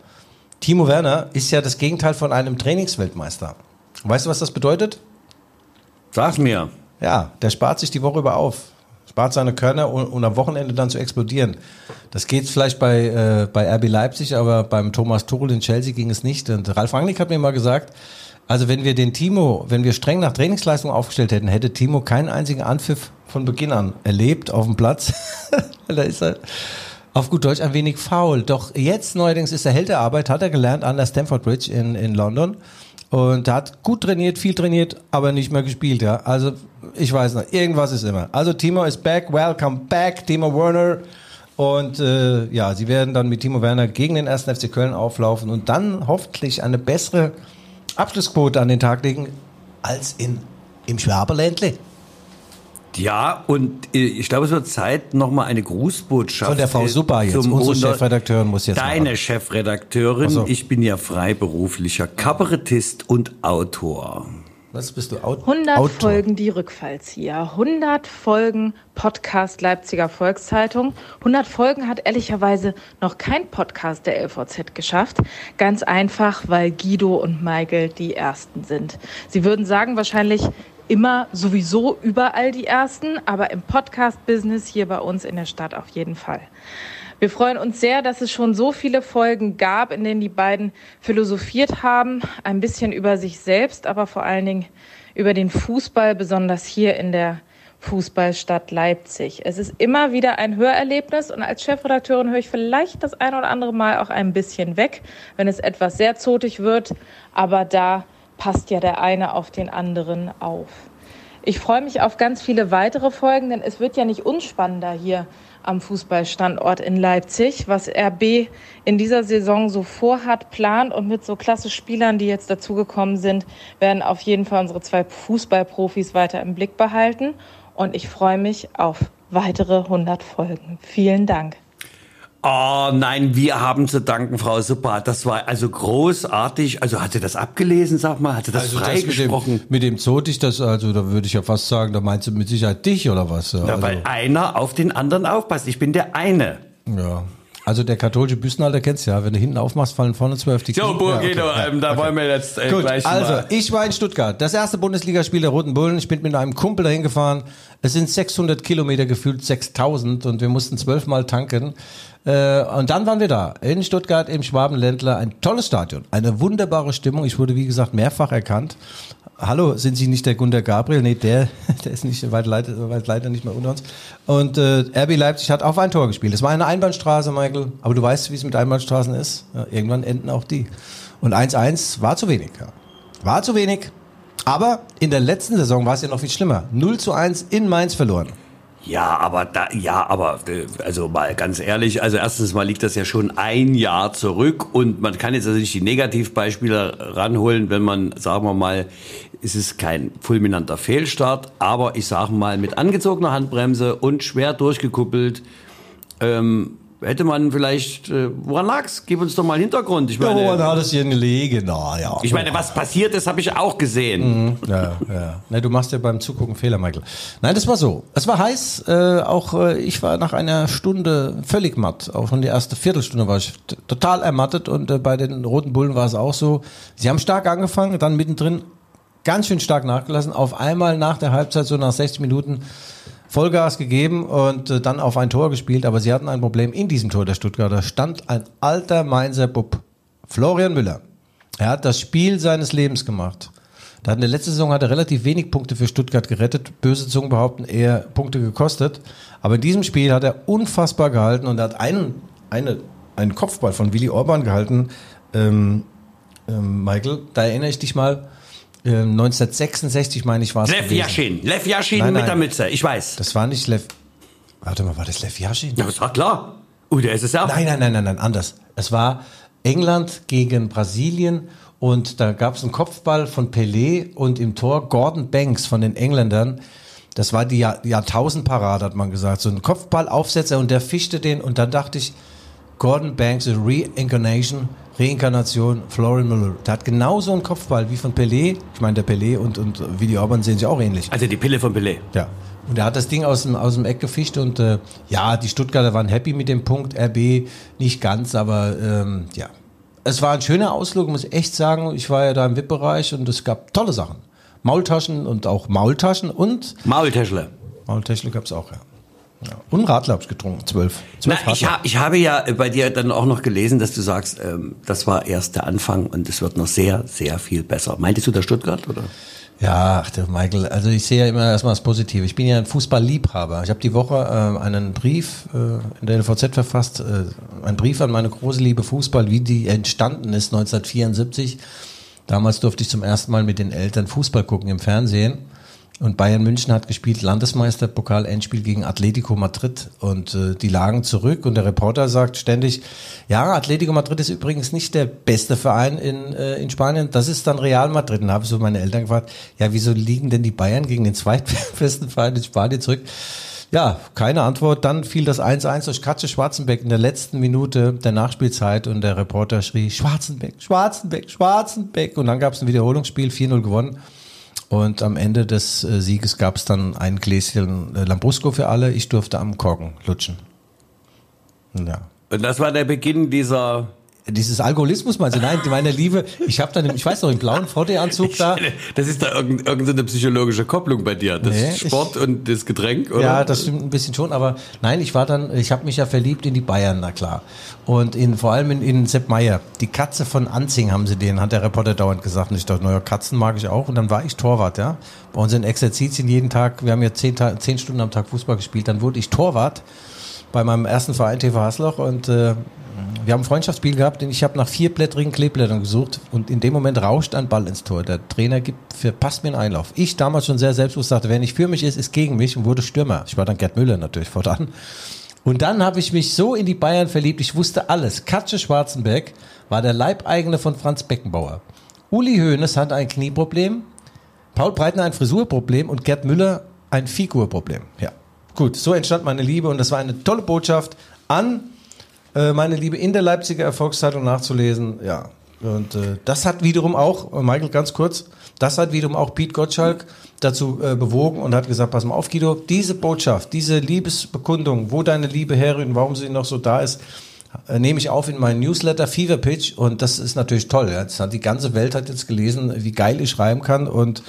Speaker 2: Timo Werner ist ja das Gegenteil von einem Trainingsweltmeister. Weißt du, was das bedeutet?
Speaker 1: Sag mir.
Speaker 2: Ja, der spart sich die Woche über auf. Spart seine Körner, um, um am Wochenende dann zu explodieren. Das geht vielleicht bei, äh, bei RB Leipzig, aber beim Thomas Tuchel in Chelsea ging es nicht. Und Ralf Rangnick hat mir mal gesagt, also wenn wir den Timo, wenn wir streng nach Trainingsleistung aufgestellt hätten, hätte Timo keinen einzigen Anpfiff von Beginn an erlebt auf dem Platz. da ist er auf gut Deutsch ein wenig faul. Doch jetzt neuerdings ist er Held der Arbeit, hat er gelernt an der Stamford Bridge in, in London. Und hat gut trainiert, viel trainiert, aber nicht mehr gespielt, ja. Also, ich weiß nicht, irgendwas ist immer. Also, Timo ist back, welcome back, Timo Werner. Und äh, ja, sie werden dann mit Timo Werner gegen den 1. FC Köln auflaufen und dann hoffentlich eine bessere Abschlussquote an den Tag legen als in, im Schwaberländle.
Speaker 1: Ja, und äh, ich glaube, es wird Zeit, nochmal eine Grußbotschaft.
Speaker 2: Von der Frau Super jetzt.
Speaker 1: zum
Speaker 2: Unsere
Speaker 1: 100
Speaker 2: Chefredakteurin muss jetzt
Speaker 1: Deine
Speaker 2: machen.
Speaker 1: Chefredakteurin.
Speaker 2: So.
Speaker 1: Ich bin ja freiberuflicher Kabarettist und Autor.
Speaker 2: Was bist du? Aut
Speaker 7: 100
Speaker 2: Autor.
Speaker 7: Folgen die Rückfallzieher, 100 Folgen Podcast Leipziger Volkszeitung, 100 Folgen hat ehrlicherweise noch kein Podcast der LVZ geschafft. Ganz einfach, weil Guido und Michael die Ersten sind. Sie würden sagen wahrscheinlich immer sowieso überall die Ersten, aber im Podcast-Business hier bei uns in der Stadt auf jeden Fall. Wir freuen uns sehr, dass es schon so viele Folgen gab, in denen die beiden philosophiert haben, ein bisschen über sich selbst, aber vor allen Dingen über den Fußball, besonders hier in der Fußballstadt Leipzig. Es ist immer wieder ein Hörerlebnis und als Chefredakteurin höre ich vielleicht das ein oder andere Mal auch ein bisschen weg, wenn es etwas sehr zotig wird, aber da passt ja der eine auf den anderen auf. Ich freue mich auf ganz viele weitere Folgen, denn es wird ja nicht unspannender hier am Fußballstandort in Leipzig, was RB in dieser Saison so vorhat, plant und mit so klasse Spielern, die jetzt dazugekommen sind, werden auf jeden Fall unsere zwei Fußballprofis weiter im Blick behalten. Und ich freue mich auf weitere 100 Folgen. Vielen Dank.
Speaker 1: Oh nein, wir haben zu danken, Frau Super. Das war also großartig. Also hat sie das abgelesen, sag mal? Hat sie das
Speaker 2: Also
Speaker 1: freigesprochen?
Speaker 2: mit dem, mit dem Zotig, das, also da würde ich ja fast sagen, da meinst du mit Sicherheit dich oder was? Ja,
Speaker 1: Ja,
Speaker 2: also,
Speaker 1: weil einer auf den anderen aufpasst. Ich bin der eine.
Speaker 2: ja. Also der katholische Büstenhalter kennst du ja, wenn du hinten aufmachst, fallen vorne zwölf die
Speaker 1: So,
Speaker 2: Knie-
Speaker 1: Burgino,
Speaker 2: ja, okay.
Speaker 1: ähm, da wollen wir jetzt äh,
Speaker 2: Gut,
Speaker 1: gleich
Speaker 2: also
Speaker 1: mal.
Speaker 2: ich war in Stuttgart. Das erste Bundesligaspiel der Roten Bullen. Ich bin mit einem Kumpel dahin gefahren. Es sind 600 Kilometer, gefühlt 6000 und wir mussten zwölfmal tanken. Äh, und dann waren wir da, in Stuttgart im Schwabenländler. Ein tolles Stadion, eine wunderbare Stimmung. Ich wurde, wie gesagt, mehrfach erkannt. Hallo, sind Sie nicht der Gunter Gabriel? Nee, der, der ist nicht weit leider, weit leider nicht mehr unter uns. Und äh, RB Leipzig hat auf ein Tor gespielt. Es war eine Einbahnstraße, Michael. Aber du weißt, wie es mit Einbahnstraßen ist. Ja, irgendwann enden auch die. Und 1-1 war zu wenig. Ja. War zu wenig. Aber in der letzten Saison war es ja noch viel schlimmer. 0 zu 1 in Mainz verloren.
Speaker 1: Ja, aber da, ja, aber äh, also mal ganz ehrlich, also erstens mal liegt das ja schon ein Jahr zurück und man kann jetzt also nicht die Negativbeispiele ranholen, wenn man, sagen wir mal, es ist kein fulminanter Fehlstart, aber ich sage mal mit angezogener Handbremse und schwer durchgekuppelt, ähm, hätte man vielleicht, äh, woran lag's? Gib uns doch mal einen Hintergrund. Ich
Speaker 2: Ja,
Speaker 1: meine,
Speaker 2: woran hat es hier gelegen? Na, ja.
Speaker 1: ich meine, was passiert ist, habe ich auch gesehen.
Speaker 2: Ja, ja. Ne, du machst ja beim Zugucken Fehler, Michael. Nein, das war so. Es war heiß. Äh, auch äh, ich war nach einer Stunde völlig matt. Auch schon die erste Viertelstunde war ich total ermattet. Und äh, bei den Roten Bullen war es auch so. Sie haben stark angefangen, dann mittendrin ganz schön stark nachgelassen. Auf einmal nach der Halbzeit, so nach 60 Minuten, Vollgas gegeben und äh, dann auf ein Tor gespielt. Aber sie hatten ein Problem in diesem Tor der Stuttgarter. Stand ein alter Mainzer Bub, Florian Müller. Er hat das Spiel seines Lebens gemacht. Da in der letzten Saison hat er relativ wenig Punkte für Stuttgart gerettet. Böse Zungen behaupten eher Punkte gekostet. Aber in diesem Spiel hat er unfassbar gehalten und er hat einen, eine, einen Kopfball von Willi Orban gehalten. Ähm, ähm, Michael, da erinnere ich dich mal. Ähm, 1966 meine ich war es.
Speaker 1: Lev
Speaker 2: gewesen.
Speaker 1: Yaschin. Lev Yaschin
Speaker 2: Nein,
Speaker 1: mit
Speaker 2: nein.
Speaker 1: der Mütze. Ich weiß.
Speaker 2: Das war nicht Lev. Warte mal, war das Lev Yashin?
Speaker 1: Ja, das war klar. Uh, der ist es ja.
Speaker 2: Nein, nein, nein, nein, nein, anders. Es war England gegen Brasilien und da gab es einen Kopfball von Pelé und im Tor Gordon Banks von den Engländern. Das war die Jahr Jahrtausendparade, hat man gesagt. So ein Kopfballaufsetzer und der fischte den und dann dachte ich, Gordon Banks, a Reincarnation, Reinkarnation, Florian Müller. Der hat genauso einen Kopfball wie von Pelé. Ich meine, der Pelé und, und Willi Orban sehen sich auch ähnlich.
Speaker 1: Also die Pille von Pelé.
Speaker 2: Ja. Und er hat das Ding aus dem, aus dem Eck gefischt und äh, ja, die Stuttgarter waren happy mit dem Punkt. RB nicht ganz, aber ähm, ja. Es war ein schöner Ausflug, muss ich echt sagen. Ich war ja da im VIP-Bereich und es gab tolle Sachen. Maultaschen und auch Maultaschen und
Speaker 1: Maultäschle.
Speaker 2: Maultäschle gab es auch, ja. Ja. Und Radler hab ich getrunken, zwölf.
Speaker 1: Na, ich, ha, ich habe ja bei dir dann auch noch gelesen, dass du sagst, ähm, das war erst der Anfang und es wird noch sehr, sehr viel besser. Meintest du der Stuttgart oder?
Speaker 2: Ja, ach, der Michael, also ich sehe ja immer erstmal das Positive. Ich bin ja ein Fußballliebhaber. Ich habe die Woche äh, einen Brief äh, in der LVZ verfasst, äh, einen Brief an meine große Liebe Fußball, wie die entstanden ist 1974. Damals durfte ich zum ersten Mal mit den Eltern Fußball gucken im Fernsehen. Und Bayern München hat gespielt Landesmeister Pokal Endspiel gegen Atletico Madrid und äh, die lagen zurück und der Reporter sagt ständig, ja, Atletico Madrid ist übrigens nicht der beste Verein in, äh, in Spanien, das ist dann Real Madrid. Und habe so meine Eltern gefragt, ja, wieso liegen denn die Bayern gegen den zweitbesten Verein in Spanien zurück? Ja, keine Antwort. Dann fiel das 1-1 durch Katze Schwarzenbeck in der letzten Minute der Nachspielzeit und der Reporter schrie Schwarzenbeck, Schwarzenbeck, Schwarzenbeck. Und dann gab es ein Wiederholungsspiel, 4-0 gewonnen. Und am Ende des äh, Sieges gab es dann ein Gläschen äh, Lambrusco für alle. Ich durfte am Korken lutschen. Ja.
Speaker 1: Und das war der Beginn dieser.
Speaker 2: Dieses Alkoholismus meinst du? Nein, meine Liebe, ich habe dann, ich weiß noch, im blauen VD-Anzug da.
Speaker 1: Das ist da irgendeine, psychologische Kopplung bei dir. Das
Speaker 2: Nee,
Speaker 1: Sport und das Getränk, oder?
Speaker 2: Ja, das stimmt ein bisschen schon, aber nein, ich war dann, ich habe mich ja verliebt in die Bayern, na klar. Und in, vor allem in, in Sepp Meier. Die Katze von Anzing haben sie den, hat der Reporter dauernd gesagt. Und ich dachte, naja, Katzen mag ich auch. Und dann war ich Torwart, ja. Bei uns in Exerzitien jeden Tag, wir haben ja zehn, zehn Stunden am Tag Fußball gespielt, dann wurde ich Torwart bei meinem ersten Verein TV Hasloch und äh, wir haben ein Freundschaftsspiel gehabt und ich habe nach vierblättrigen Kleeblättern gesucht und in dem Moment rauscht ein Ball ins Tor. Der Trainer gibt, verpasst mir einen Einlauf. Ich damals schon sehr selbstbewusst sagte, wer nicht für mich ist, ist gegen mich und wurde Stürmer. Ich war dann Gerd Müller natürlich fortan. Und dann habe ich mich so in die Bayern verliebt, ich wusste alles. Katze Schwarzenbeck war der Leibeigene von Franz Beckenbauer. Uli Hoeneß hatte ein Knieproblem, Paul Breitner ein Frisurproblem und Gerd Müller ein Figurproblem. Ja. Gut, so entstand meine Liebe und das war eine tolle Botschaft an äh, meine Liebe in der Leipziger Erfolgszeitung nachzulesen. Ja. Und äh, das hat wiederum auch, äh, Michael, ganz kurz, das hat wiederum auch Pete Gottschalk dazu äh, bewogen und hat gesagt, pass mal auf, Guido, diese Botschaft, diese Liebesbekundung, wo deine Liebe herrührt und warum sie noch so da ist, äh, nehme ich auf in meinen Newsletter Fever Pitch und das ist natürlich toll. Ja. Das hat die ganze Welt hat jetzt gelesen, wie geil ich schreiben kann und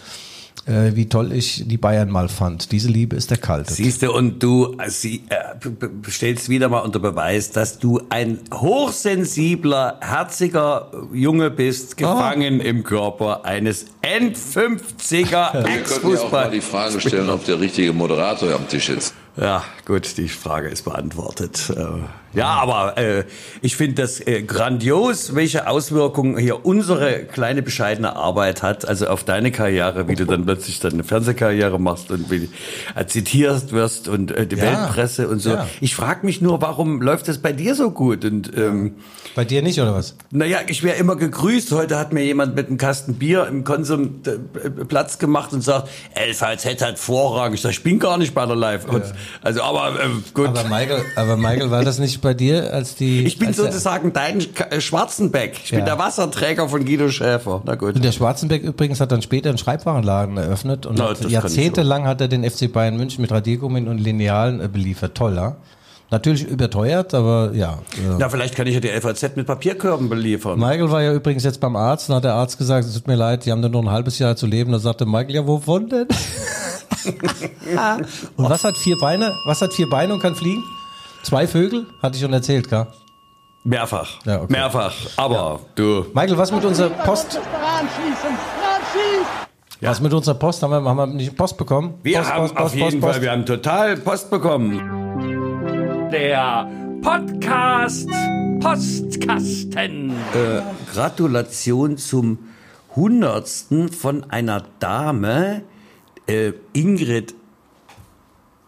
Speaker 2: äh, wie toll ich die Bayern mal fand. Diese Liebe ist der Kalte.
Speaker 1: Siehst du, und du äh, sie, äh, stellst wieder mal unter Beweis, dass du ein hochsensibler, herziger Junge bist, gefangen im Körper eines End-50er
Speaker 8: Wir könnten ja auch mal
Speaker 1: Ex-Fußball.
Speaker 8: die Frage stellen, ob der richtige Moderator am Tisch ist.
Speaker 1: Ja, gut, die Frage ist beantwortet. Äh, Ja, aber äh, ich finde das äh, grandios, welche Auswirkungen hier unsere kleine bescheidene Arbeit hat, also auf deine Karriere, wie du dann plötzlich deine Fernsehkarriere machst und wie äh, zitierst wirst und äh, die
Speaker 2: Ja,
Speaker 1: Weltpresse und so.
Speaker 2: ja.
Speaker 1: Ich frage mich nur, warum läuft das bei dir so gut? Und ähm,
Speaker 2: Bei dir nicht, oder was?
Speaker 1: naja, ich wäre immer gegrüßt. Heute hat mir jemand mit einem Kasten Bier im Konsum äh, Platz gemacht und sagt, LVZ hat Vorrang. Ich sag, ich bin gar nicht bei der Live. Und Also, aber äh, gut.
Speaker 2: Aber Michael, aber Michael, war das nicht bei dir, als die.
Speaker 1: ich bin sozusagen dein äh, Schwarzenbeck. Ich bin
Speaker 2: Ja.
Speaker 1: der Wasserträger von Guido Schäfer. Na gut.
Speaker 2: Und der Schwarzenbeck übrigens hat dann später einen Schreibwarenladen eröffnet und
Speaker 1: ich
Speaker 2: jahrzehntelang hat er den FC Bayern München mit Radiergummin und Linealen äh, beliefert. Toll, ja? Natürlich überteuert, aber ja.
Speaker 1: Na, vielleicht kann ich ja die LVZ mit Papierkörben beliefern.
Speaker 2: Michael war ja übrigens jetzt beim Arzt und hat der Arzt gesagt, es tut mir leid, die haben nur noch ein halbes Jahr zu leben. Da sagte Michael, ja, wovon denn? und was hat vier Beine? Was hat vier Beine und kann fliegen? Zwei Vögel? Hatte ich schon erzählt, gell?
Speaker 1: Mehrfach.
Speaker 2: Ja, okay.
Speaker 1: Mehrfach. Aber du.
Speaker 2: Michael, was mit unserer Post? Was mit unserer Post? Haben wir, haben wir nicht Post bekommen?
Speaker 1: Wir
Speaker 2: Post,
Speaker 1: haben
Speaker 2: Post,
Speaker 1: auf
Speaker 2: Post,
Speaker 1: jeden
Speaker 2: Post,
Speaker 1: Fall, wir haben total Post bekommen. Der Podcast Postkasten. Äh, Gratulation zum Hundertsten von einer Dame, äh, Ingrid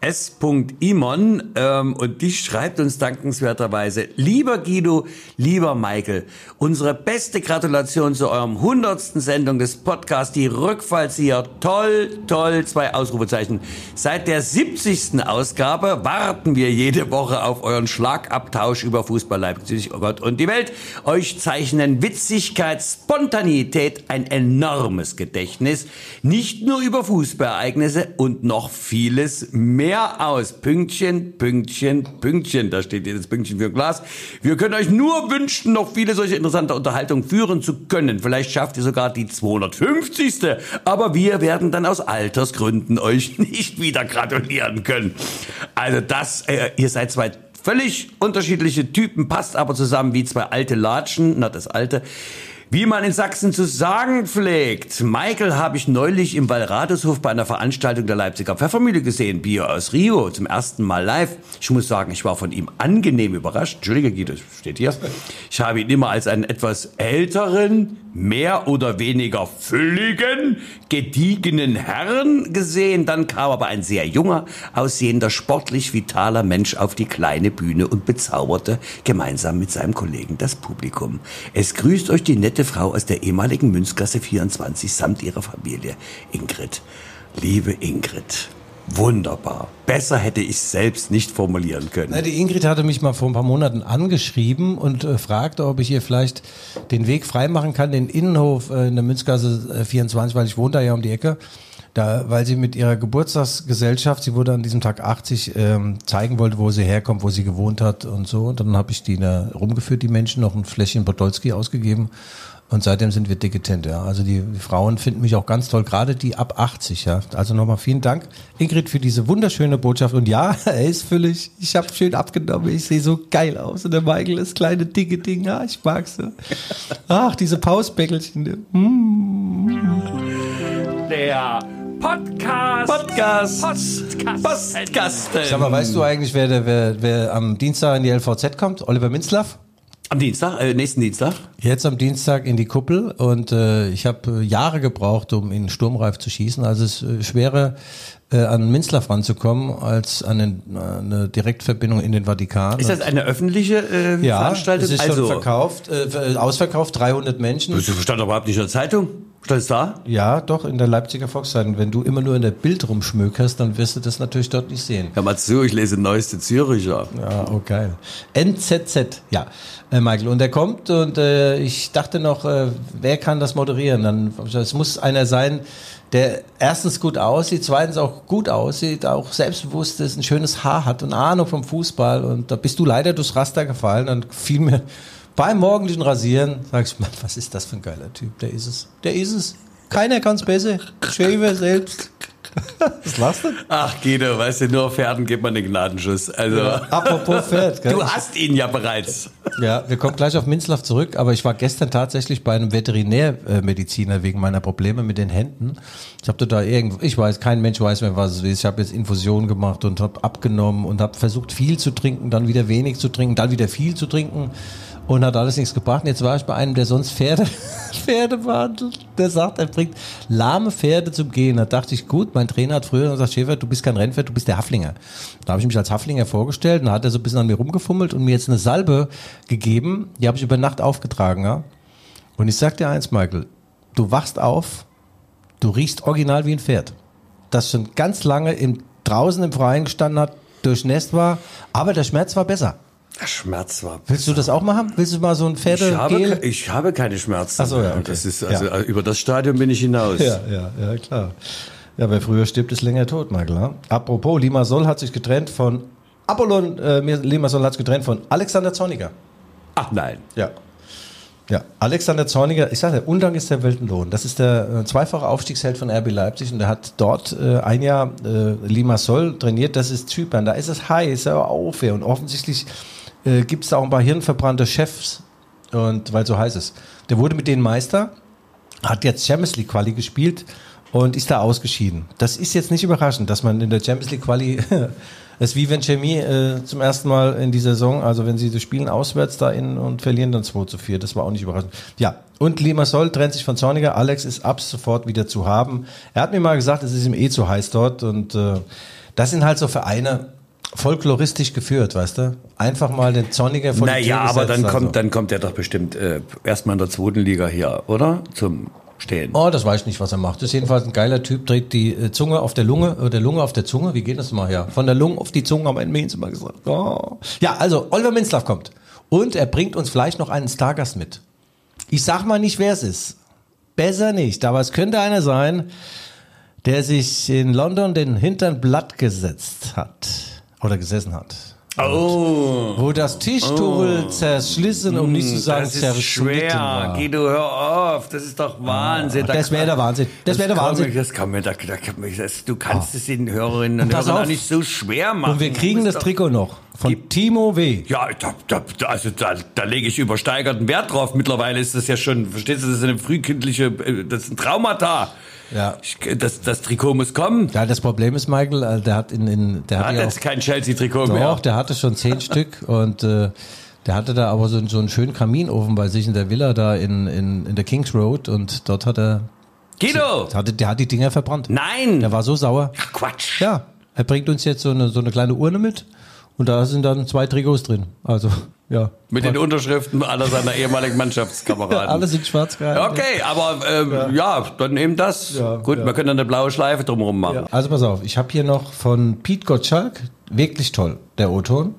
Speaker 1: S. Imon ähm, und die schreibt uns dankenswerterweise, lieber Guido, lieber Michael, unsere beste Gratulation zu eurem hundertsten Sendung des Podcasts, die Rückfallzieher, toll, toll, zwei Ausrufezeichen. Seit der 70. Ausgabe warten wir jede Woche auf euren Schlagabtausch über Fußball Leipzig, oh Gott und die Welt. Euch zeichnen Witzigkeit, Spontanität, ein enormes Gedächtnis, nicht nur über Fußballereignisse und noch vieles mehr aus. Pünktchen, Pünktchen, Pünktchen. Da steht jedes Pünktchen für Glas. Wir können euch nur wünschen, noch viele solche interessante Unterhaltungen führen zu können. Vielleicht schafft ihr sogar die 250. Aber wir werden dann aus Altersgründen euch nicht wieder gratulieren können. Also das, äh, ihr seid zwei völlig unterschiedliche Typen, passt aber zusammen wie zwei alte Latschen, na das alte. Wie man in Sachsen zu sagen pflegt. Michael habe ich neulich im Wallradeshof bei einer Veranstaltung der Leipziger Pfeffermühle gesehen, Bier aus Rio, zum ersten Mal live. Ich muss sagen, ich war von ihm angenehm überrascht. Entschuldige, Guido, steht hier. Ich habe ihn immer als einen etwas älteren, mehr oder weniger fülligen, gediegenen Herrn gesehen. Dann kam aber ein sehr junger, aussehender, sportlich vitaler Mensch auf die kleine Bühne und bezauberte gemeinsam mit seinem Kollegen das Publikum. Es grüßt euch die nette Frau aus der ehemaligen Münzgasse 24 samt ihrer Familie, Ingrid. Liebe Ingrid. Wunderbar. Besser hätte ich selbst nicht formulieren können.
Speaker 2: Na, die Ingrid hatte mich mal vor ein paar Monaten angeschrieben und äh, fragte, ob ich ihr vielleicht den Weg freimachen kann, den Innenhof äh, in der Münzgasse äh, 24, weil ich wohne da ja um die Ecke. Da, weil sie mit ihrer Geburtstagsgesellschaft, sie wurde an diesem Tag 80, ähm, zeigen wollte, wo sie herkommt, wo sie gewohnt hat und so. Und dann habe ich die da rumgeführt, die Menschen, noch ein Fläschchen Podolski ausgegeben. Und seitdem sind wir dicketent, ja. Also die, Frauen finden mich auch ganz toll, gerade die ab 80, ja. Also nochmal vielen Dank, Ingrid, für diese wunderschöne Botschaft. Und ja, er ist völlig, ich habe schön abgenommen, ich sehe so geil aus. Und der Michael ist kleine, dicke Ding, ja, ich mag's. Ja. Ach, diese Pausbäckelchen. Mm.
Speaker 1: Der Podcast. Podcast. Postkasten. Postkasten.
Speaker 2: Sag mal, weißt du eigentlich, wer, der, wer, wer am Dienstag in die LVZ kommt? Oliver Minzlaff?
Speaker 1: Am Dienstag, äh, nächsten Dienstag.
Speaker 2: Jetzt am Dienstag in die Kuppel und äh, ich habe äh, Jahre gebraucht, um ihn sturmreif zu schießen. Also es ist äh, schwerer, äh, an Minzlaff ranzukommen, als an den, äh, eine Direktverbindung in den Vatikan.
Speaker 1: Ist das eine öffentliche äh,
Speaker 2: ja,
Speaker 1: Veranstaltung?
Speaker 2: es ist schon verkauft, äh, ausverkauft, 300 Menschen.
Speaker 1: Das stand doch überhaupt nicht in der Zeitung. Stand es da?
Speaker 2: Ja, doch, in der Leipziger Volkszeitung. Wenn du immer nur in der Bild rumschmökerst, dann wirst du das natürlich dort nicht sehen.
Speaker 1: Hör mal zu, ich lese neueste Züricher.
Speaker 2: Ja, oh geil. NZZ, ja, äh, Michael. Und er kommt und äh, ich dachte noch, äh, wer kann das moderieren? Dann, es muss einer sein, der erstens gut aussieht, zweitens auch gut aussieht, auch selbstbewusst ist, ein schönes Haar hat und Ahnung vom Fußball. Und da bist du leider durchs Raster gefallen. Dann fiel mir beim morgendlichen Rasieren, sag ich, Mann, was ist das für ein geiler Typ? Der ist es. Der ist es. Keiner kann's besser. Schäfer selbst. Was lachst du?
Speaker 1: Ach, Guido, weißt du, nur auf Pferden gibt man den Gnadenschuss. Also,
Speaker 2: Apropos Pferd, gell?
Speaker 1: du hast ihn ja bereits.
Speaker 2: Ja, wir kommen gleich auf Minzlaff zurück, aber ich war gestern tatsächlich bei einem Veterinärmediziner wegen meiner Probleme mit den Händen. Ich habe da irgendwo, ich weiß, kein Mensch weiß mehr, was es ist. Ich habe jetzt Infusionen gemacht und habe abgenommen und habe versucht viel zu trinken, dann wieder wenig zu trinken, dann wieder viel zu trinken und hat alles nichts gebracht. Und jetzt war ich bei einem, der sonst Pferde, Pferde behandelt. Der sagt, er bringt lahme Pferde zum Gehen. Da dachte ich, gut, mein Trainer hat früher gesagt, Schäfer, du bist kein Rennpferd, du bist der Haflinger. Da habe ich mich als Haflinger vorgestellt und da hat er so ein bisschen an mir rumgefummelt und mir jetzt eine Salbe gegeben. Die habe ich über Nacht aufgetragen, ja. Und ich sag dir eins, Michael, du wachst auf, du riechst original wie ein Pferd. Das schon ganz lange im, draußen im Freien gestanden hat, durchnässt war, aber der Schmerz war besser.
Speaker 1: Der Schmerz war.
Speaker 2: Willst du das auch machen? Willst du mal so ein
Speaker 1: Ich
Speaker 2: Pferdegel?
Speaker 1: habe, ich habe keine Schmerzen.
Speaker 2: Ach so, ja, okay.
Speaker 1: Das ist also
Speaker 2: Ja.
Speaker 1: über das Stadion bin ich hinaus.
Speaker 2: Ja, ja, ja, klar. Ja, wer früher stirbt, ist länger tot, Michael. Ja? Apropos, Limassol hat sich getrennt von Apollon, äh, Limassol hat sich getrennt von Alexander Zorniger.
Speaker 1: Ach nein.
Speaker 2: Ja. Ja, Alexander Zorniger, ich sage, der Undank ist der Weltenlohn. Das ist der äh, zweifache Aufstiegsheld von RB Leipzig und der hat dort äh, ein Jahr äh, Limassol trainiert. Das ist Zypern, da ist es heiß, aber auf. ja. Und offensichtlich äh, gibt es da auch ein paar hirnverbrannte Chefs, und weil so heiß ist. Der wurde mit denen Meister, hat jetzt Champions League Quali gespielt und ist da ausgeschieden. Das ist jetzt nicht überraschend, dass man in der Champions League Quali das ist wie wenn Chemie äh, zum ersten Mal in die Saison, also wenn sie das spielen auswärts da in und verlieren dann 2 zu 4. Das war auch nicht überraschend. Ja, und Limassol trennt sich von Zorniger. Alex ist ab sofort wieder zu haben. Er hat mir mal gesagt, es ist ihm eh zu heiß dort und äh, das sind halt so Vereine, folkloristisch geführt, weißt du? Einfach mal den Zorniger die
Speaker 1: Naja, aber
Speaker 2: gesetzt,
Speaker 1: dann kommt,
Speaker 2: also.
Speaker 1: dann kommt er doch bestimmt äh, erstmal in der zweiten Liga hier, oder? Zum Stehen.
Speaker 2: Oh, das weiß ich nicht, was er macht. Das ist jedenfalls ein geiler Typ, dreht die äh, Zunge auf der Lunge, äh, der Lunge auf der Zunge. Wie geht das mal her? Von der Lunge auf die Zunge haben wir in Mainz immer gesagt. Oh. Ja, also Oliver Minzlaff kommt. Und er bringt uns vielleicht noch einen Stargast mit. Ich sag mal nicht, wer es ist. Besser nicht, aber es könnte einer sein, der sich in London den Hintern blatt gesetzt hat. Oder gesessen hat.
Speaker 1: Oh.
Speaker 2: Wo das Tischtuch zerschlissen, um nicht zu sagen
Speaker 1: das ist
Speaker 2: zerschnitten
Speaker 1: schwer.
Speaker 2: war.
Speaker 1: Guido, hör auf. Das ist doch Wahnsinn. Da
Speaker 2: Das wäre der Wahnsinn. Das wäre der Wahnsinn.
Speaker 1: mir- Das kann mir, da, da das, du kannst es den Hörerinnen und Hörern auch nicht so schwer machen.
Speaker 2: Und wir kriegen das Trikot noch von Timo W.
Speaker 1: Ja, da, da, da- also da, da lege ich übersteigerten Wert drauf. Mittlerweile ist das ja schon, verstehst du, das ist eine frühkindliche, äh, das ist ein Traumata.
Speaker 2: Ja.
Speaker 1: Ich, das, das Trikot muss kommen.
Speaker 2: Ja, das Problem ist, Michael, äh, der hat in, in der
Speaker 1: Hat
Speaker 2: hat
Speaker 1: jetzt
Speaker 2: auch,
Speaker 1: kein Chelsea-Trikot
Speaker 2: doch,
Speaker 1: mehr.
Speaker 2: der hatte schon zehn Stück und äh, der hatte da aber so, so einen schönen Kaminofen bei sich in der Villa da in, in, in der Kings Road und dort hat er,
Speaker 1: Guido!
Speaker 2: hatte, der hat die Dinger verbrannt.
Speaker 1: Nein!
Speaker 2: Der war so sauer.
Speaker 1: Ach, Quatsch.
Speaker 2: Ja, er bringt uns jetzt so eine, so eine kleine Urne mit und da sind dann zwei Trikots drin. Also, ja.
Speaker 1: Mit den Unterschriften aller seiner ehemaligen
Speaker 2: ja,
Speaker 1: Mannschaftskameraden.
Speaker 2: alle sind schwarz gehalten.
Speaker 1: Okay, aber ähm, ja. dann eben das.
Speaker 2: Ja,
Speaker 1: Gut,
Speaker 2: ja.
Speaker 1: wir können eine blaue Schleife drumherum machen.
Speaker 2: Also pass auf, ich habe hier noch von Pete Gottschalk, wirklich toll, der O-Ton.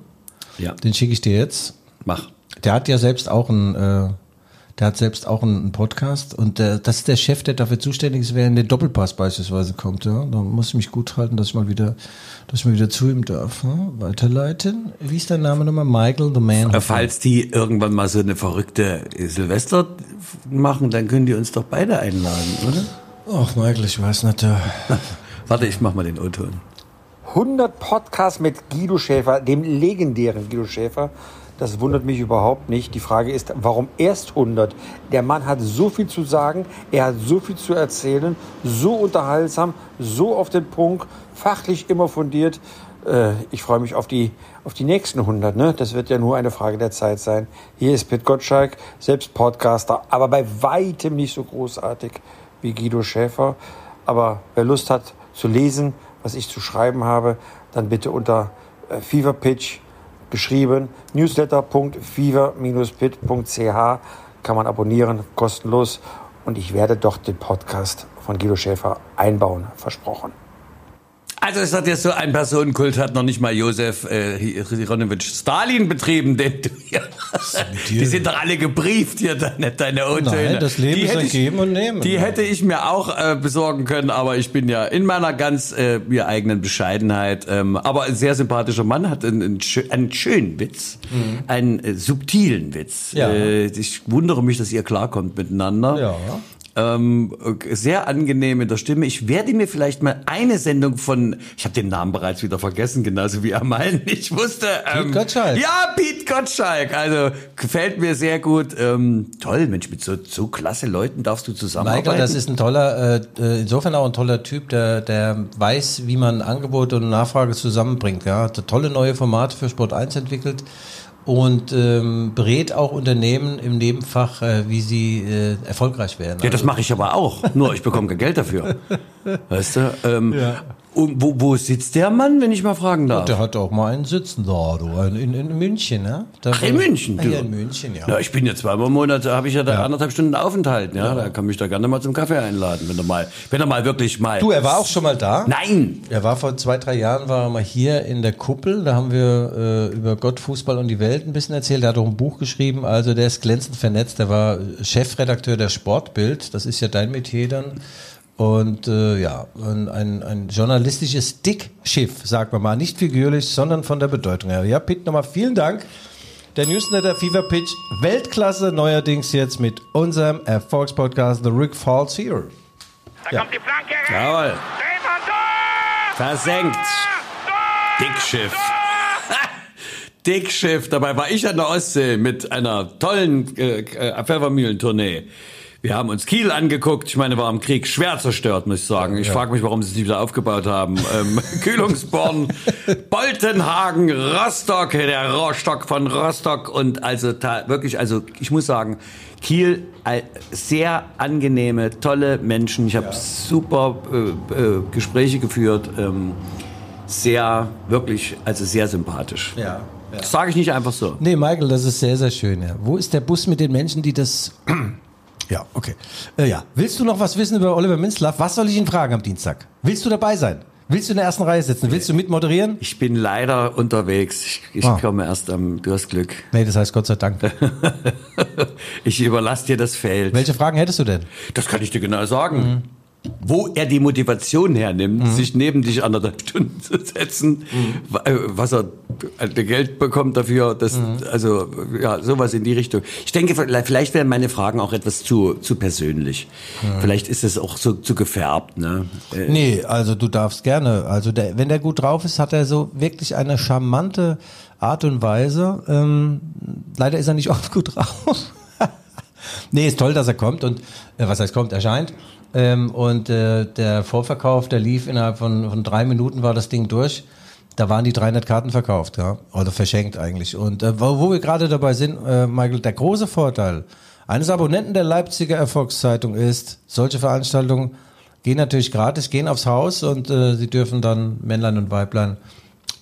Speaker 1: Ja.
Speaker 2: Den schicke ich dir jetzt.
Speaker 1: Mach.
Speaker 2: Der hat ja selbst auch einen, äh, der hat selbst auch einen, einen Podcast und der, das ist der Chef, der dafür zuständig ist, wer in den Doppelpass beispielsweise kommt. Ja, da muss ich mich gut halten, dass ich mal wieder, dass ich mal wieder zu ihm darf. Ja? Weiterleiten. Wie ist dein Name nochmal? Michael the Man.
Speaker 1: Äh, Falls die irgendwann mal so eine verrückte Silvester machen, dann können die uns doch beide einladen, oder?
Speaker 2: Ach Michael, ich weiß nicht. Ja.
Speaker 1: Warte, ich mach mal den O-Ton.
Speaker 9: 100 Podcasts mit Guido Schäfer, dem legendären Guido Schäfer. Das wundert mich überhaupt nicht. Die Frage ist, warum erst 100? Der Mann hat so viel zu sagen, er hat so viel zu erzählen, so unterhaltsam, so auf den Punkt, fachlich immer fundiert. Äh, Ich freue mich auf die, auf die nächsten 100. Ne? Das wird ja nur eine Frage der Zeit sein. Hier ist Pit Gottschalk, selbst Podcaster, aber bei weitem nicht so großartig wie Guido Schäfer. Aber wer Lust hat zu lesen, was ich zu schreiben habe, dann bitte unter äh, Fever Pitch geschrieben newsletter.fever-pit.ch kann man abonnieren, kostenlos. Und ich werde doch den Podcast von Guido Schäfer einbauen, versprochen.
Speaker 1: Also es hat jetzt so ein Personenkult hat noch nicht mal Josef äh, Hieronymovich Stalin betrieben, denn du, ja, die sind doch alle gebrieft hier, deine, deine O-Töne.
Speaker 2: Das Leben
Speaker 1: Die
Speaker 2: ist
Speaker 1: hätte
Speaker 2: ein
Speaker 1: ich-
Speaker 2: Geben und Nehmen.
Speaker 1: Die hätte ich mir auch äh, besorgen können, aber ich bin ja in meiner ganz äh, mir eigenen Bescheidenheit. Ähm, aber ein sehr sympathischer Mann hat einen, einen, einen schönen Witz, einen äh, subtilen Witz.
Speaker 2: Mhm. Ja.
Speaker 1: Äh, ich wundere mich, dass ihr klarkommt miteinander.
Speaker 2: Ja.
Speaker 1: Ähm, sehr angenehm in der Stimme. Ich werde mir vielleicht mal eine Sendung von, ich habe den Namen bereits wieder vergessen, genauso wie meinen. Ich wusste. Ähm,
Speaker 2: Gottschalk.
Speaker 1: Ja, Pete Gottschalk. Also gefällt mir sehr gut. Ähm, toll, Mensch, mit so, so klasse Leuten darfst du zusammenarbeiten.
Speaker 2: Michael, das ist ein toller, äh, äh, insofern auch ein toller Typ, der, der weiß, wie man Angebot und Nachfrage zusammenbringt. Ja, hat tolle neue Formate für Sport 1 entwickelt und ähm, berät auch Unternehmen im Nebenfach, äh, wie sie äh, erfolgreich werden.
Speaker 1: Ja, das mache ich aber auch. Nur ich bekomme kein Geld dafür. Weißt du? Ähm, Und wo, wo sitzt der Mann, wenn ich mal fragen darf?
Speaker 2: Der hat auch mal einen Sitzen da, du, in, in München, ne? Da
Speaker 1: Ach, in München, du.
Speaker 2: Ja, in München, ja.
Speaker 1: Ja, ich bin ja zweimal im Monat, da habe ich ja da anderthalb Stunden Aufenthalt. Ja, da kann mich da gerne mal zum Kaffee einladen, wenn er mal, wenn er mal wirklich mal.
Speaker 2: Du, er war auch schon mal da.
Speaker 1: Nein!
Speaker 2: Er war vor zwei, drei Jahren, war er mal hier in der Kuppel. Da haben wir äh, über Gott, Fußball und die Welt ein bisschen erzählt. Er hat auch ein Buch geschrieben. Also der ist glänzend vernetzt. Der war Chefredakteur der Sportbild. Das ist ja dein Metier dann. Und äh, ja, ein, ein, ein journalistisches Dickschiff, sagt man mal. Nicht figürlich, sondern von der Bedeutung her. Ja, Pitt, nochmal vielen Dank. Der Newsletter Fever Pitch, Weltklasse, neuerdings jetzt mit unserem Erfolgspodcast The Rick Falls Here.
Speaker 6: Da kommt die Flanke.
Speaker 1: Jawohl.
Speaker 6: Drehmann, Tor!
Speaker 1: Versenkt. Dickschiff. Dickschiff. Dabei war ich an der Ostsee mit einer tollen äh, äh, Pfeffermühlentournee. Wir haben uns Kiel angeguckt. Ich meine, war im Krieg schwer zerstört, muss ich sagen. Ich frage mich, warum sie es wieder aufgebaut haben. Ähm, Kühlungsborn, Boltenhagen, Rostock, der Rostock von Rostock und also wirklich, also ich muss sagen, Kiel, äh, sehr angenehme, tolle Menschen. Ich habe super äh, äh, Gespräche geführt. Ähm, sehr, wirklich, also sehr sympathisch.
Speaker 2: Ja.
Speaker 1: Das sage ich nicht einfach so.
Speaker 2: Nee, Michael, das ist sehr, sehr schön. Ja. Wo ist der Bus mit den Menschen, die das. Ja, okay. Äh, ja. Willst du noch was wissen über Oliver Minzlaff? Was soll ich ihn fragen am Dienstag? Willst du dabei sein? Willst du in der ersten Reihe sitzen? Willst du mitmoderieren?
Speaker 1: Ich bin leider unterwegs. Ich, ich
Speaker 2: Ah.
Speaker 1: komme erst am, du hast Glück.
Speaker 2: Nee, das heißt Gott sei Dank.
Speaker 1: Ich überlasse dir das Feld.
Speaker 2: Welche Fragen hättest du denn?
Speaker 1: Das kann ich dir genau sagen. Wo er die Motivation hernimmt, sich neben dich anderthalb Stunden zu setzen, wa- äh, was er äh, Geld bekommt dafür, das, also ja, sowas in die Richtung. Ich denke, vielleicht vielleicht wären meine Fragen auch etwas zu, zu persönlich. Vielleicht ist es auch so zu gefärbt. Ne? Äh,
Speaker 2: Nee, also du darfst gerne. Also der, wenn der gut drauf ist, hat er so wirklich eine charmante Art und Weise. Ähm, leider ist er nicht oft gut drauf. Nee, ist toll, dass er kommt und äh, was heißt kommt, erscheint. Ähm, und äh, der Vorverkauf, der lief innerhalb von, von drei Minuten war das Ding durch. Da waren die 300 Karten verkauft, ja, oder verschenkt eigentlich. Und äh, wo, wo wir gerade dabei sind, äh, Michael, der große Vorteil eines Abonnenten der Leipziger Erfolgszeitung ist, solche Veranstaltungen gehen natürlich gratis, gehen aufs Haus und äh, sie dürfen dann, Männlein und Weiblein,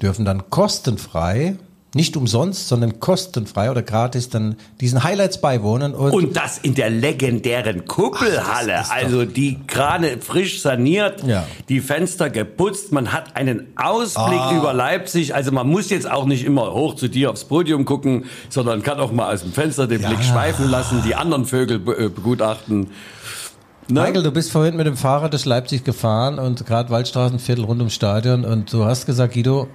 Speaker 2: dürfen dann kostenfrei, nicht umsonst, sondern kostenfrei oder gratis dann diesen Highlights beiwohnen. Und,
Speaker 1: Und das in der legendären Kuppelhalle.
Speaker 2: Ach,
Speaker 1: also die Krane frisch saniert,
Speaker 2: Ja.
Speaker 1: die Fenster geputzt. Man hat einen Ausblick
Speaker 2: Ah.
Speaker 1: über Leipzig. Also man muss jetzt auch nicht immer hoch zu dir aufs Podium gucken, sondern kann auch mal aus dem Fenster den Blick schweifen lassen, die anderen Vögel äh, begutachten. Ne?
Speaker 2: Michael, du bist vorhin mit dem Fahrrad durch Leipzig gefahren und gerade Waldstraßenviertel rund ums Stadion und du hast gesagt, Guido,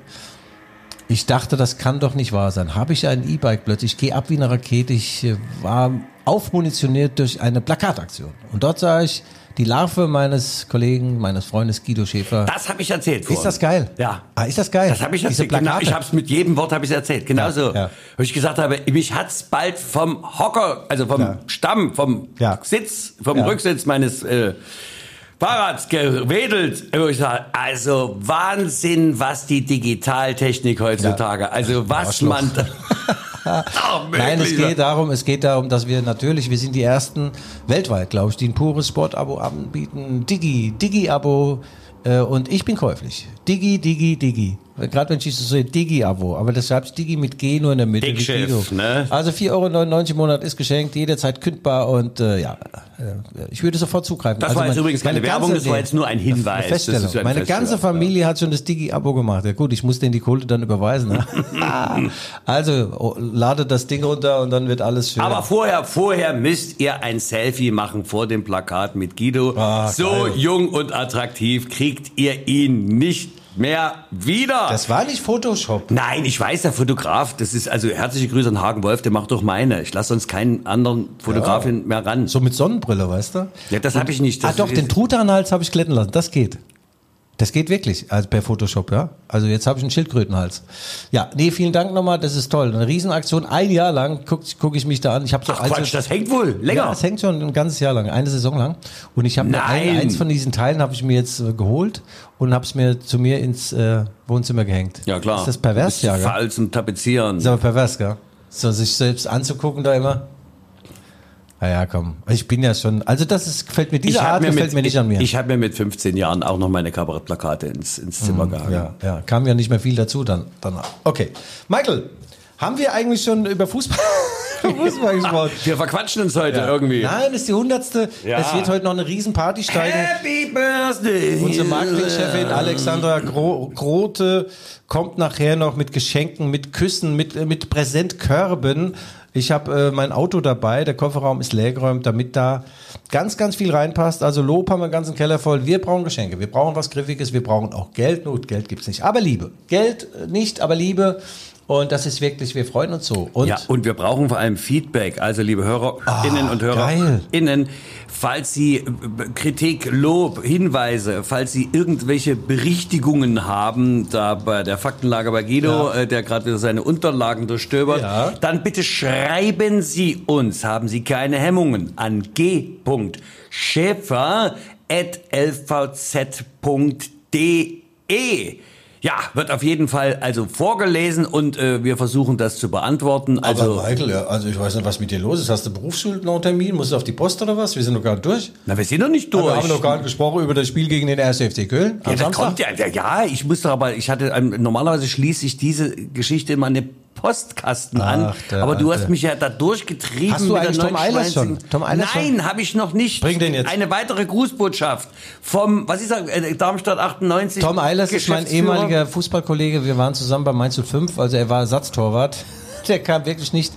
Speaker 2: ich dachte, das kann doch nicht wahr sein. Habe ich ein E-Bike plötzlich, ich gehe ab wie eine Rakete, ich äh, war aufmunitioniert durch eine Plakataktion. Und dort sah ich die Larve meines Kollegen, meines Freundes Guido Schäfer.
Speaker 1: Das habe ich erzählt.
Speaker 2: Ist das geil?
Speaker 1: Ja.
Speaker 2: Ah, ist das geil?
Speaker 1: Das habe ich erzählt. Genau, ich habe es mit jedem Wort habe ich erzählt. Genauso.
Speaker 2: Ja, ja.
Speaker 1: Wo ich gesagt habe, mich hat's bald vom Hocker, also vom
Speaker 2: Ja.
Speaker 1: Stamm, vom. Sitz, vom. Rücksitz meines äh, Fahrrads gewedelt. Also Wahnsinn, was die Digitaltechnik heutzutage, also was
Speaker 2: Arschloch.
Speaker 1: man. Ach,
Speaker 2: Nein, es geht darum, es geht darum, dass wir natürlich, wir sind die ersten weltweit, glaube ich, die ein pures Sportabo anbieten. Digi, Digi-Abo. Äh, und ich bin käuflich. Digi, Digi, Digi. Gerade wenn ich so sehe, Digi-Abo. Aber das schreibst Digi mit G nur in der Mitte.
Speaker 1: Dickschiff, ne?
Speaker 2: Also 4,99 Euro im Monat ist geschenkt, jederzeit kündbar und äh, ja, äh, ich würde sofort zugreifen.
Speaker 1: Das
Speaker 2: Also
Speaker 1: war jetzt
Speaker 2: mein-
Speaker 1: übrigens keine
Speaker 2: meine
Speaker 1: Werbung,
Speaker 2: ganze-
Speaker 1: das war jetzt nur ein Hinweis.
Speaker 2: Feststellung.
Speaker 1: eine
Speaker 2: Meine
Speaker 1: Feststellung,
Speaker 2: ganze Familie hat schon das Digi-Abo gemacht. Ja gut, ich muss denen die Kohle dann überweisen. Ne? also oh, ladet das Ding runter und dann wird alles schön.
Speaker 1: Aber vorher, vorher müsst ihr ein Selfie machen vor dem Plakat mit Guido.
Speaker 2: Ah,
Speaker 1: so
Speaker 2: geil.
Speaker 1: jung und attraktiv kriegt ihr ihn nicht mehr wieder.
Speaker 2: das war nicht Photoshop.
Speaker 1: Nein, ich weiß, der Fotograf, das ist also herzliche Grüße an Hagen Wolf, der macht doch meine. Ich lasse sonst keinen anderen Fotografen mehr ran.
Speaker 2: So mit Sonnenbrille, weißt du?
Speaker 1: Ja, das habe ich nicht.
Speaker 2: ah
Speaker 1: Das
Speaker 2: doch,
Speaker 1: ist-
Speaker 2: den Truthahn-Hals habe ich glätten lassen. Das geht. Das geht wirklich, also per Photoshop, ja. Also jetzt habe ich einen Schildkrötenhals. Ja, nee, vielen Dank nochmal, das ist toll. Eine Riesenaktion, ein Jahr lang gucke guck ich mich da an. Ich habe so
Speaker 1: Ach Quatsch, das hängt wohl länger.
Speaker 2: Ja, es hängt schon ein ganzes Jahr lang, eine Saison lang. Und ich habe mir ein, eins von diesen Teilen habe ich mir jetzt äh, geholt und habe es mir zu mir ins äh, Wohnzimmer gehängt.
Speaker 1: ja klar.
Speaker 2: Ist das pervers, ja?
Speaker 1: Faul zum Tapezieren.
Speaker 2: Ist aber pervers, gell? So sich selbst anzugucken da immer. Ja, ja, komm. Ich bin ja schon. Also das ist, gefällt mir diese Art gefällt mir nicht an mir.
Speaker 1: Ich habe mir mit 15 Jahren auch noch meine Kabarettplakate ins, ins Zimmer gehangen.
Speaker 2: Mhm, ja, ja, kam ja nicht mehr viel dazu dann danach. Okay, Michael, haben wir eigentlich schon über Fußball, gesprochen?
Speaker 1: Wir verquatschen uns heute irgendwie.
Speaker 2: Nein, ist die hundertste.
Speaker 1: Ja.
Speaker 2: Es wird heute noch eine Riesenparty steigen.
Speaker 1: Happy Birthday!
Speaker 2: Unsere Marketingchefin Alexandra Gro Grote kommt nachher noch mit Geschenken, mit Küssen, mit, äh, mit Präsentkörben. Ich habe äh, mein Auto dabei, der Kofferraum ist leergeräumt, damit da ganz, ganz viel reinpasst. Also Lob haben wir den ganzen Keller voll. Wir brauchen Geschenke, wir brauchen was Griffiges, wir brauchen auch Geld. Not, Geld gibt's nicht, aber Liebe. Geld äh, nicht, aber Liebe. Und das ist wirklich, wir freuen uns so. Und
Speaker 1: ja, und wir brauchen vor allem Feedback. Also, liebe Hörerinnen
Speaker 2: Ah,
Speaker 1: und
Speaker 2: geil.
Speaker 1: Hörerinnen, falls Sie äh, Kritik, Lob, Hinweise, falls Sie irgendwelche Berichtigungen haben, da bei der Faktenlage bei Guido,
Speaker 2: Ja.
Speaker 1: äh, der gerade wieder seine Unterlagen durchstöbert,
Speaker 2: Ja.
Speaker 1: dann bitte schreiben Sie uns, haben Sie keine Hemmungen, an g.schäfer.lvz.de. Ja, wird auf jeden Fall also vorgelesen und äh, wir versuchen das zu beantworten. Also,
Speaker 2: aber Michael, ja, also ich weiß nicht, was mit dir los ist. Hast du einen Termin? Musst du auf die Post oder was? Wir sind noch gar nicht durch.
Speaker 1: na, wir sind noch nicht durch.
Speaker 2: Aber wir haben noch gar nicht gesprochen über das Spiel gegen den 1. FC Köln.
Speaker 1: Ja,
Speaker 2: am Samstag.
Speaker 1: kommt ja, ja, ich muss doch aber, ich hatte, ähm, normalerweise schließe ich diese Geschichte immer an den Postkasten an,
Speaker 2: Ach, der
Speaker 1: aber du
Speaker 2: Alte.
Speaker 1: hast mich ja da durchgetrieben.
Speaker 2: Hast du eigentlich Tom Eilers schon?
Speaker 1: 29.
Speaker 2: Tom Eilers
Speaker 1: Nein, habe ich noch nicht.
Speaker 2: Bring den jetzt.
Speaker 1: Eine weitere Grußbotschaft vom, was ich sag, äh, Darmstadt 98.
Speaker 2: Tom Eilers ist mein ehemaliger Fußballkollege. Wir waren zusammen bei Mainz 05, also er war Ersatztorwart. Der kam wirklich nicht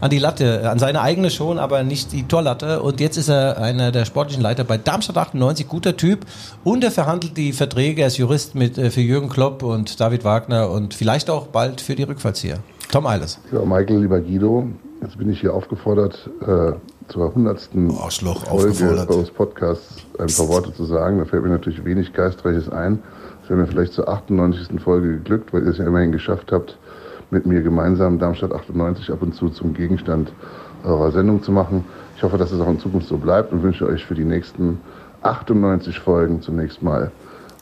Speaker 2: an die Latte, an seine eigene schon, aber nicht die Torlatte. Und jetzt ist er einer der sportlichen Leiter bei Darmstadt 98, guter Typ. Und er verhandelt die Verträge, er ist Jurist mit, äh, für Jürgen Klopp und David Wagner und vielleicht auch bald für die Rückfallzieher. Tom Eilers.
Speaker 10: Ja, Michael, lieber Guido, jetzt bin ich hier aufgefordert, äh, zur 100.
Speaker 2: Arschloch,
Speaker 10: Folge eures Podcasts ein paar Worte zu sagen. Da fällt mir natürlich wenig Geistreiches ein. Es wäre mir vielleicht zur 98. Folge geglückt, weil ihr es ja immerhin geschafft habt, mit mir gemeinsam Darmstadt 98 ab und zu zum Gegenstand eurer Sendung zu machen. Ich hoffe, dass es auch in Zukunft so bleibt und wünsche euch für die nächsten 98 Folgen zunächst mal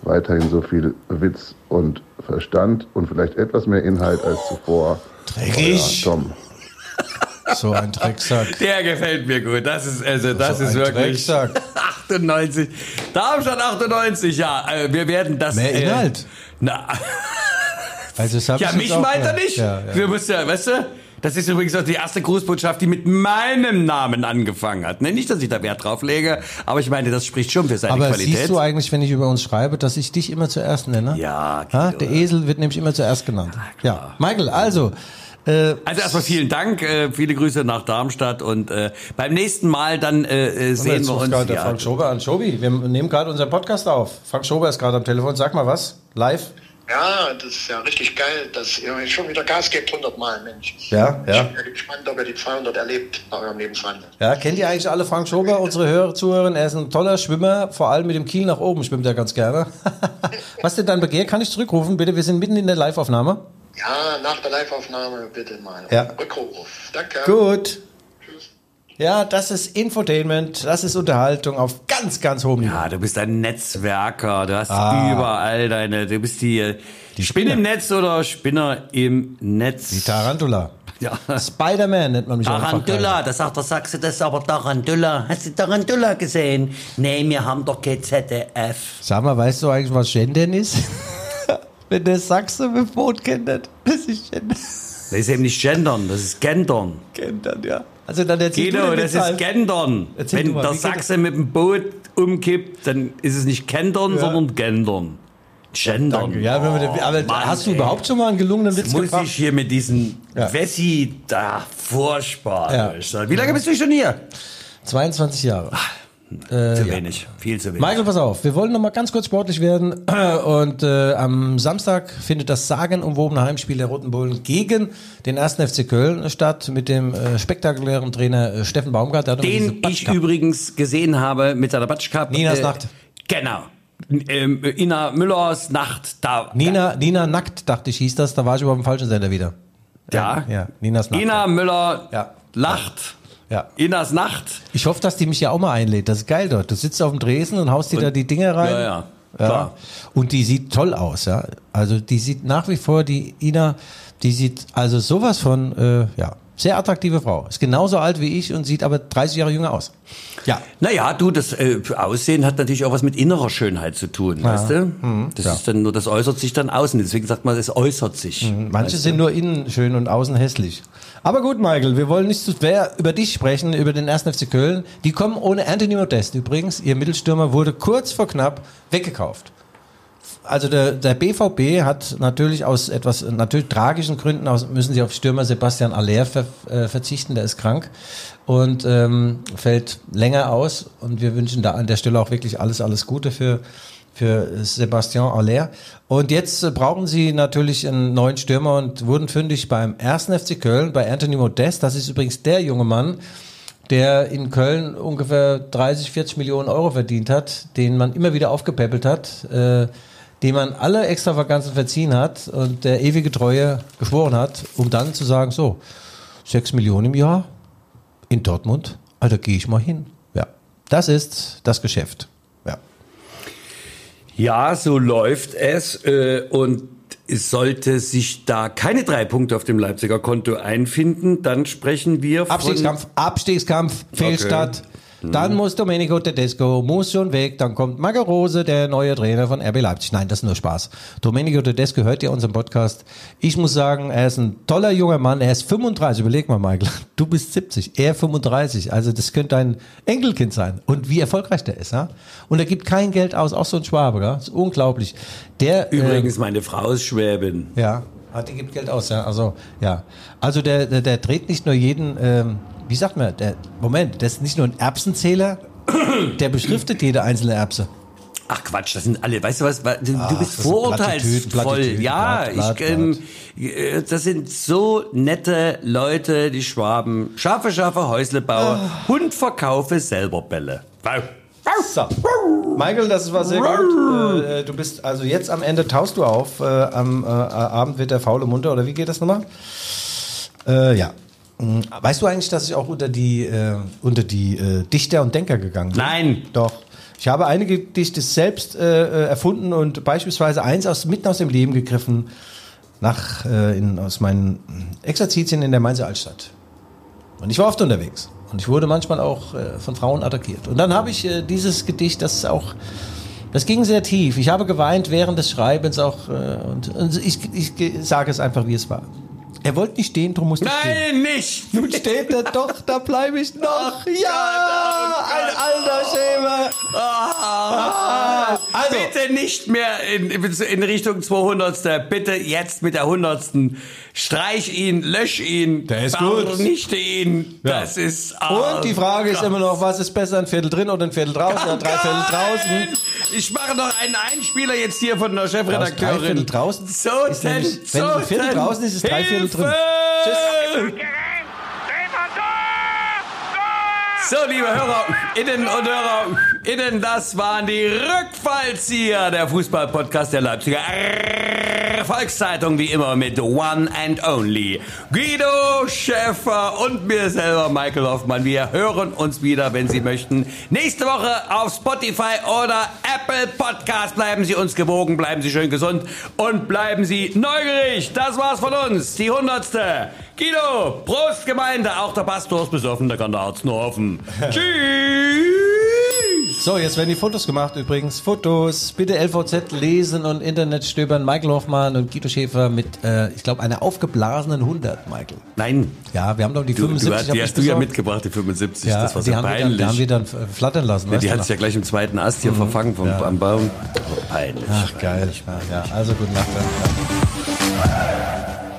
Speaker 10: weiterhin so viel Witz und Verstand und vielleicht etwas mehr Inhalt als zuvor.
Speaker 2: Dreckig.
Speaker 10: Euer Tom.
Speaker 2: So ein Drecksack.
Speaker 1: Der gefällt mir gut. Das ist, also, das
Speaker 2: So
Speaker 1: ist
Speaker 2: ein
Speaker 1: wirklich.
Speaker 2: Drecksack.
Speaker 1: 98. Darmstadt 98, ja. Äh, wir werden das.
Speaker 2: Mehr
Speaker 1: äh,
Speaker 2: Inhalt.
Speaker 1: Na,
Speaker 2: Also das
Speaker 1: ja,
Speaker 2: ich
Speaker 1: mich meint er nicht.
Speaker 2: Ja, ja.
Speaker 1: Wir müssen ja, weißt du? Das ist übrigens auch die erste Grußbotschaft, die mit meinem Namen angefangen hat. Ne, Nicht, dass ich da Wert drauf lege, aber ich meine, das spricht schon für seine
Speaker 2: Aber
Speaker 1: Qualität.
Speaker 2: siehst du eigentlich, wenn ich über uns schreibe, dass ich dich immer zuerst nenne?
Speaker 1: Ja? Guido.
Speaker 2: Der Esel wird nämlich immer zuerst genannt. Ja, Michael, also, äh,
Speaker 1: Also erstmal vielen Dank, äh, viele Grüße nach Darmstadt und äh, beim nächsten Mal dann äh, äh, sehen wir uns.
Speaker 2: gerade
Speaker 1: ja,
Speaker 2: Frank Schober an. Schobi, wir nehmen gerade unseren Podcast auf. Frank Schober ist gerade am Telefon. Sag mal was, live.
Speaker 11: Ja, das ist ja richtig geil, dass ihr euch schon wieder Gas gebt, 100 Mal, Mensch.
Speaker 2: Ja, ja.
Speaker 11: Ich bin gespannt, ob ihr die 200 erlebt bei eurem Lebenswandel.
Speaker 2: Ja, kennt ihr eigentlich alle Frank Schober, unsere Hörer, Zuhörer? Er ist ein toller Schwimmer, vor allem mit dem Kiel nach oben schwimmt er ganz gerne. was denn dein Begehr? Kann ich zurückrufen, bitte? Wir sind mitten in der Live-Aufnahme.
Speaker 11: Ja, nach der Live-Aufnahme bitte mal.
Speaker 2: Ja.
Speaker 11: Rückruf. Danke.
Speaker 2: Gut. Ja, das ist Infotainment, das ist Unterhaltung auf ganz, ganz hohem Niveau.
Speaker 1: Ja, du bist ein Netzwerker, du hast
Speaker 2: Ah.
Speaker 1: überall deine, du bist die, die Spinne im Netz oder Spinner im Netz.
Speaker 2: Die Tarantula.
Speaker 1: Ja.
Speaker 2: Spider-Man nennt man mich auch
Speaker 1: Tarantula,
Speaker 2: Fachkreis.
Speaker 1: das sagt der Sachse, das ist aber Tarantula. Hast du Tarantula gesehen? Nee, wir haben doch kein ZDF.
Speaker 2: Sag mal, weißt du eigentlich, was Gendern ist? Wenn der Sachse mit Boot gendert, das ist Gendern.
Speaker 1: Das ist eben nicht gendern, das ist gendern.
Speaker 2: Gendern, ja. Also dann erzähl
Speaker 1: Guido, das ist gendern.
Speaker 2: Erzähl
Speaker 1: Wenn
Speaker 2: mal,
Speaker 1: der Sachse mit dem Boot umkippt, dann ist es nicht kendern,
Speaker 2: Ja.
Speaker 1: sondern gendern. Gendern.
Speaker 2: Ja, wir den- aber
Speaker 1: Oh, Mann,
Speaker 2: hast du
Speaker 1: ey.
Speaker 2: überhaupt schon mal einen gelungenen Witz
Speaker 1: muss
Speaker 2: gebracht?
Speaker 1: ich hier mit diesen
Speaker 2: Ja.
Speaker 1: Wessi da furchtbar.
Speaker 2: Ja.
Speaker 1: Wie lange bist du schon hier?
Speaker 2: 22 Jahre.
Speaker 1: Zu wenig. Viel zu wenig.
Speaker 2: Michael, pass auf, wir wollen noch mal ganz kurz sportlich werden und äh, am Samstag findet das sagenumwobene Heimspiel der Roten Bullen gegen den 1. FC Köln statt mit dem äh, spektakulären Trainer äh, Steffen Baumgart.
Speaker 1: Den ich
Speaker 2: Batschka-
Speaker 1: übrigens gesehen habe mit seiner Batschkap.
Speaker 2: Ninas Nacht.
Speaker 1: Genau. Ähm, Ina Müllers Nacht. Da,
Speaker 2: Nina, Nina Nackt, dachte ich, hieß das. Da war ich aber auf dem falschen Sender wieder.
Speaker 1: Ja.
Speaker 2: Ja, Ninas Nacht.
Speaker 1: Ina Müller
Speaker 2: Ja.
Speaker 1: lacht.
Speaker 2: Ja.
Speaker 1: Inas Nacht.
Speaker 2: Ich hoffe, dass die mich ja auch mal einlädt. Das ist geil dort. Du sitzt auf dem Dresen und haust dir da die Dinge rein.
Speaker 1: Ja, ja. Klar.
Speaker 2: Und die sieht toll aus, ja. Also die sieht nach wie vor, die Ina, die sieht also sowas von, äh, ja, Sehr attraktive Frau. Ist genauso alt wie ich und sieht aber 30 Jahre jünger aus. Ja.
Speaker 1: Naja, du, das äh, Aussehen hat natürlich auch was mit innerer Schönheit zu tun,
Speaker 2: Ja.
Speaker 1: weißt du?
Speaker 2: Mhm.
Speaker 1: Das
Speaker 2: Ja.
Speaker 1: ist dann nur, das äußert sich dann außen. Deswegen sagt man, es äußert sich.
Speaker 2: Manche
Speaker 1: Weißt
Speaker 2: sind nur innen schön und außen hässlich. Aber gut, Michael, wir wollen nicht zu sehr über dich sprechen, über den 1. FC Köln. Die kommen ohne Anthony Modest übrigens. Ihr Mittelstürmer wurde kurz vor knapp weggekauft. Also der, der BVB hat natürlich aus etwas natürlich tragischen Gründen aus, müssen sie auf Stürmer Sebastian Aller ver, äh, verzichten, der ist krank und ähm, fällt länger aus und wir wünschen da an der Stelle auch wirklich alles alles Gute für für Sebastian Aller. Und jetzt äh, brauchen sie natürlich einen neuen Stürmer und wurden fündig beim 1. FC Köln, bei Anthony Modest. Das ist übrigens der junge Mann, der in Köln ungefähr 30, 40 Millionen Euro verdient hat, den man immer wieder aufgepäppelt hat, äh, dem man alle Extravaganzen verziehen hat und der ewige Treue geschworen hat, um dann zu sagen, so, 6 Millionen im Jahr in Dortmund, Alter, gehe ich mal hin. Ja, das ist das Geschäft. Ja.
Speaker 1: So läuft es. Äh, und sollte sich da keine drei Punkte auf dem Leipziger Konto einfinden, dann sprechen wir von...
Speaker 2: Abstiegskampf, Abstiegskampf, Fehlstart. Dann muss Domenico Tedesco, muss schon weg. Dann kommt Marco Rose, der neue Trainer von RB Leipzig. Nein, das ist nur Spaß. Domenico Tedesco hört ja unseren Podcast. Ich muss sagen, er ist ein toller junger Mann. Er ist 35. Überleg mal, Michael. Du bist 70, er 35. Also das könnte ein Enkelkind sein. Und wie erfolgreich der ist. Ja? Und er gibt kein Geld aus. Auch so ein Schwabe. Ja? Das ist unglaublich. Der,
Speaker 1: Übrigens, meine Frau ist Schwäbin.
Speaker 2: ja, ah, die gibt Geld aus, ja. Also, ja. Also der, der, der dreht nicht nur jeden, ähm, wie sagt man, der, Moment, der ist nicht nur ein Erbsenzähler, der beschriftet jede einzelne Erbse.
Speaker 1: Ach Quatsch, das sind alle, weißt du was, du,
Speaker 2: Ach,
Speaker 1: bist
Speaker 2: das
Speaker 1: vorurteilsvoll. Ja,
Speaker 2: Platt,
Speaker 1: ich, ähm, äh, das sind so nette Leute, die Schwaben. Scharfe, scharfe Häuslebauer.
Speaker 2: Ah.
Speaker 1: Hund verkaufe selber Bälle. Wow.
Speaker 2: So. Michael, das war sehr gut. Äh, du bist, also jetzt am Ende taust du auf. Äh, am äh, Abend wird der faule munter, oder wie geht das nochmal? Äh, ja. Hm, Weißt du eigentlich, dass ich auch unter die, äh, unter die äh, Dichter und Denker gegangen bin?
Speaker 1: Nein.
Speaker 2: Doch. Ich habe einige Gedichte selbst äh, äh, erfunden und beispielsweise eins aus, mitten aus dem Leben gegriffen, nach, äh, in, aus meinen Exerzitien in der Mainzer Altstadt. Und ich war oft unterwegs. Und ich wurde manchmal auch äh, von Frauen attackiert. Und dann habe ich dieses Gedicht, das auch, das ging sehr tief. Ich habe geweint während des Schreibens auch. Äh, und, und ich, ich ge- sage es einfach, wie es war. Er wollte nicht stehen, drum musste ich stehen.
Speaker 1: Nein, nicht!
Speaker 2: Nun steht er doch, da bleibe ich noch. ja, ein alter Schäme.
Speaker 1: Ah,
Speaker 2: Also-
Speaker 1: bitte nicht mehr in, in Richtung 200. Bitte jetzt mit der 100. Streich ihn, lösch ihn.
Speaker 2: Der ist gut.
Speaker 1: Vernichte ihn.
Speaker 2: Ja.
Speaker 1: Das ist.
Speaker 2: Und die Frage ist immer noch, was ist besser, ein Viertel drin oder ein Viertel draußen? Ja, drei Viertel draußen.
Speaker 1: Ich mache noch einen Einspieler jetzt hier von der Chefredakteurin.
Speaker 2: drei Viertel draußen
Speaker 1: So,
Speaker 2: ist
Speaker 1: denn,
Speaker 2: nämlich,
Speaker 1: so
Speaker 2: wenn ein Viertel draußen ist, ist drei Viertel drin.
Speaker 1: Hilfe! So, liebe Hörer, innen und Hörer, innen, das waren die Rückfallzieher, der Fußballpodcast der Leipziger Volkszeitung, wie immer mit One and Only. Guido Schäfer und mir selber, Michael Hoffmann. Wir hören uns wieder, wenn Sie möchten. Nächste Woche auf Spotify oder Apple Podcast. Bleiben Sie uns gewogen, bleiben Sie schön gesund und bleiben Sie neugierig. Das war's von uns, die hundertste. Guido, Prost Gemeinde, auch der Pastor ist besoffen, der kann der Arzt nur hoffen. Tschüss!
Speaker 2: So, jetzt werden die Fotos gemacht übrigens. Fotos, bitte LVZ lesen und Internet stöbern. Michael Hoffmann und Guido Schäfer mit, äh, ich glaube, einer aufgeblasenen 100, Michael.
Speaker 1: Nein.
Speaker 2: Ja, wir haben doch die
Speaker 1: Du,
Speaker 2: 75
Speaker 1: du, die hast du ja mitgebracht, die 75.
Speaker 2: Ja,
Speaker 1: das war
Speaker 2: die
Speaker 1: so
Speaker 2: wir dann,
Speaker 1: peinlich.
Speaker 2: die haben wir dann äh, flattern lassen.
Speaker 1: ja,
Speaker 2: weißt
Speaker 1: die hat es ja gleich im zweiten Ast hier verfangen vom,
Speaker 2: Ja.
Speaker 1: am Baum. Oh, peinlich.
Speaker 2: Ach, geil. Ja, also gute Nacht. dann.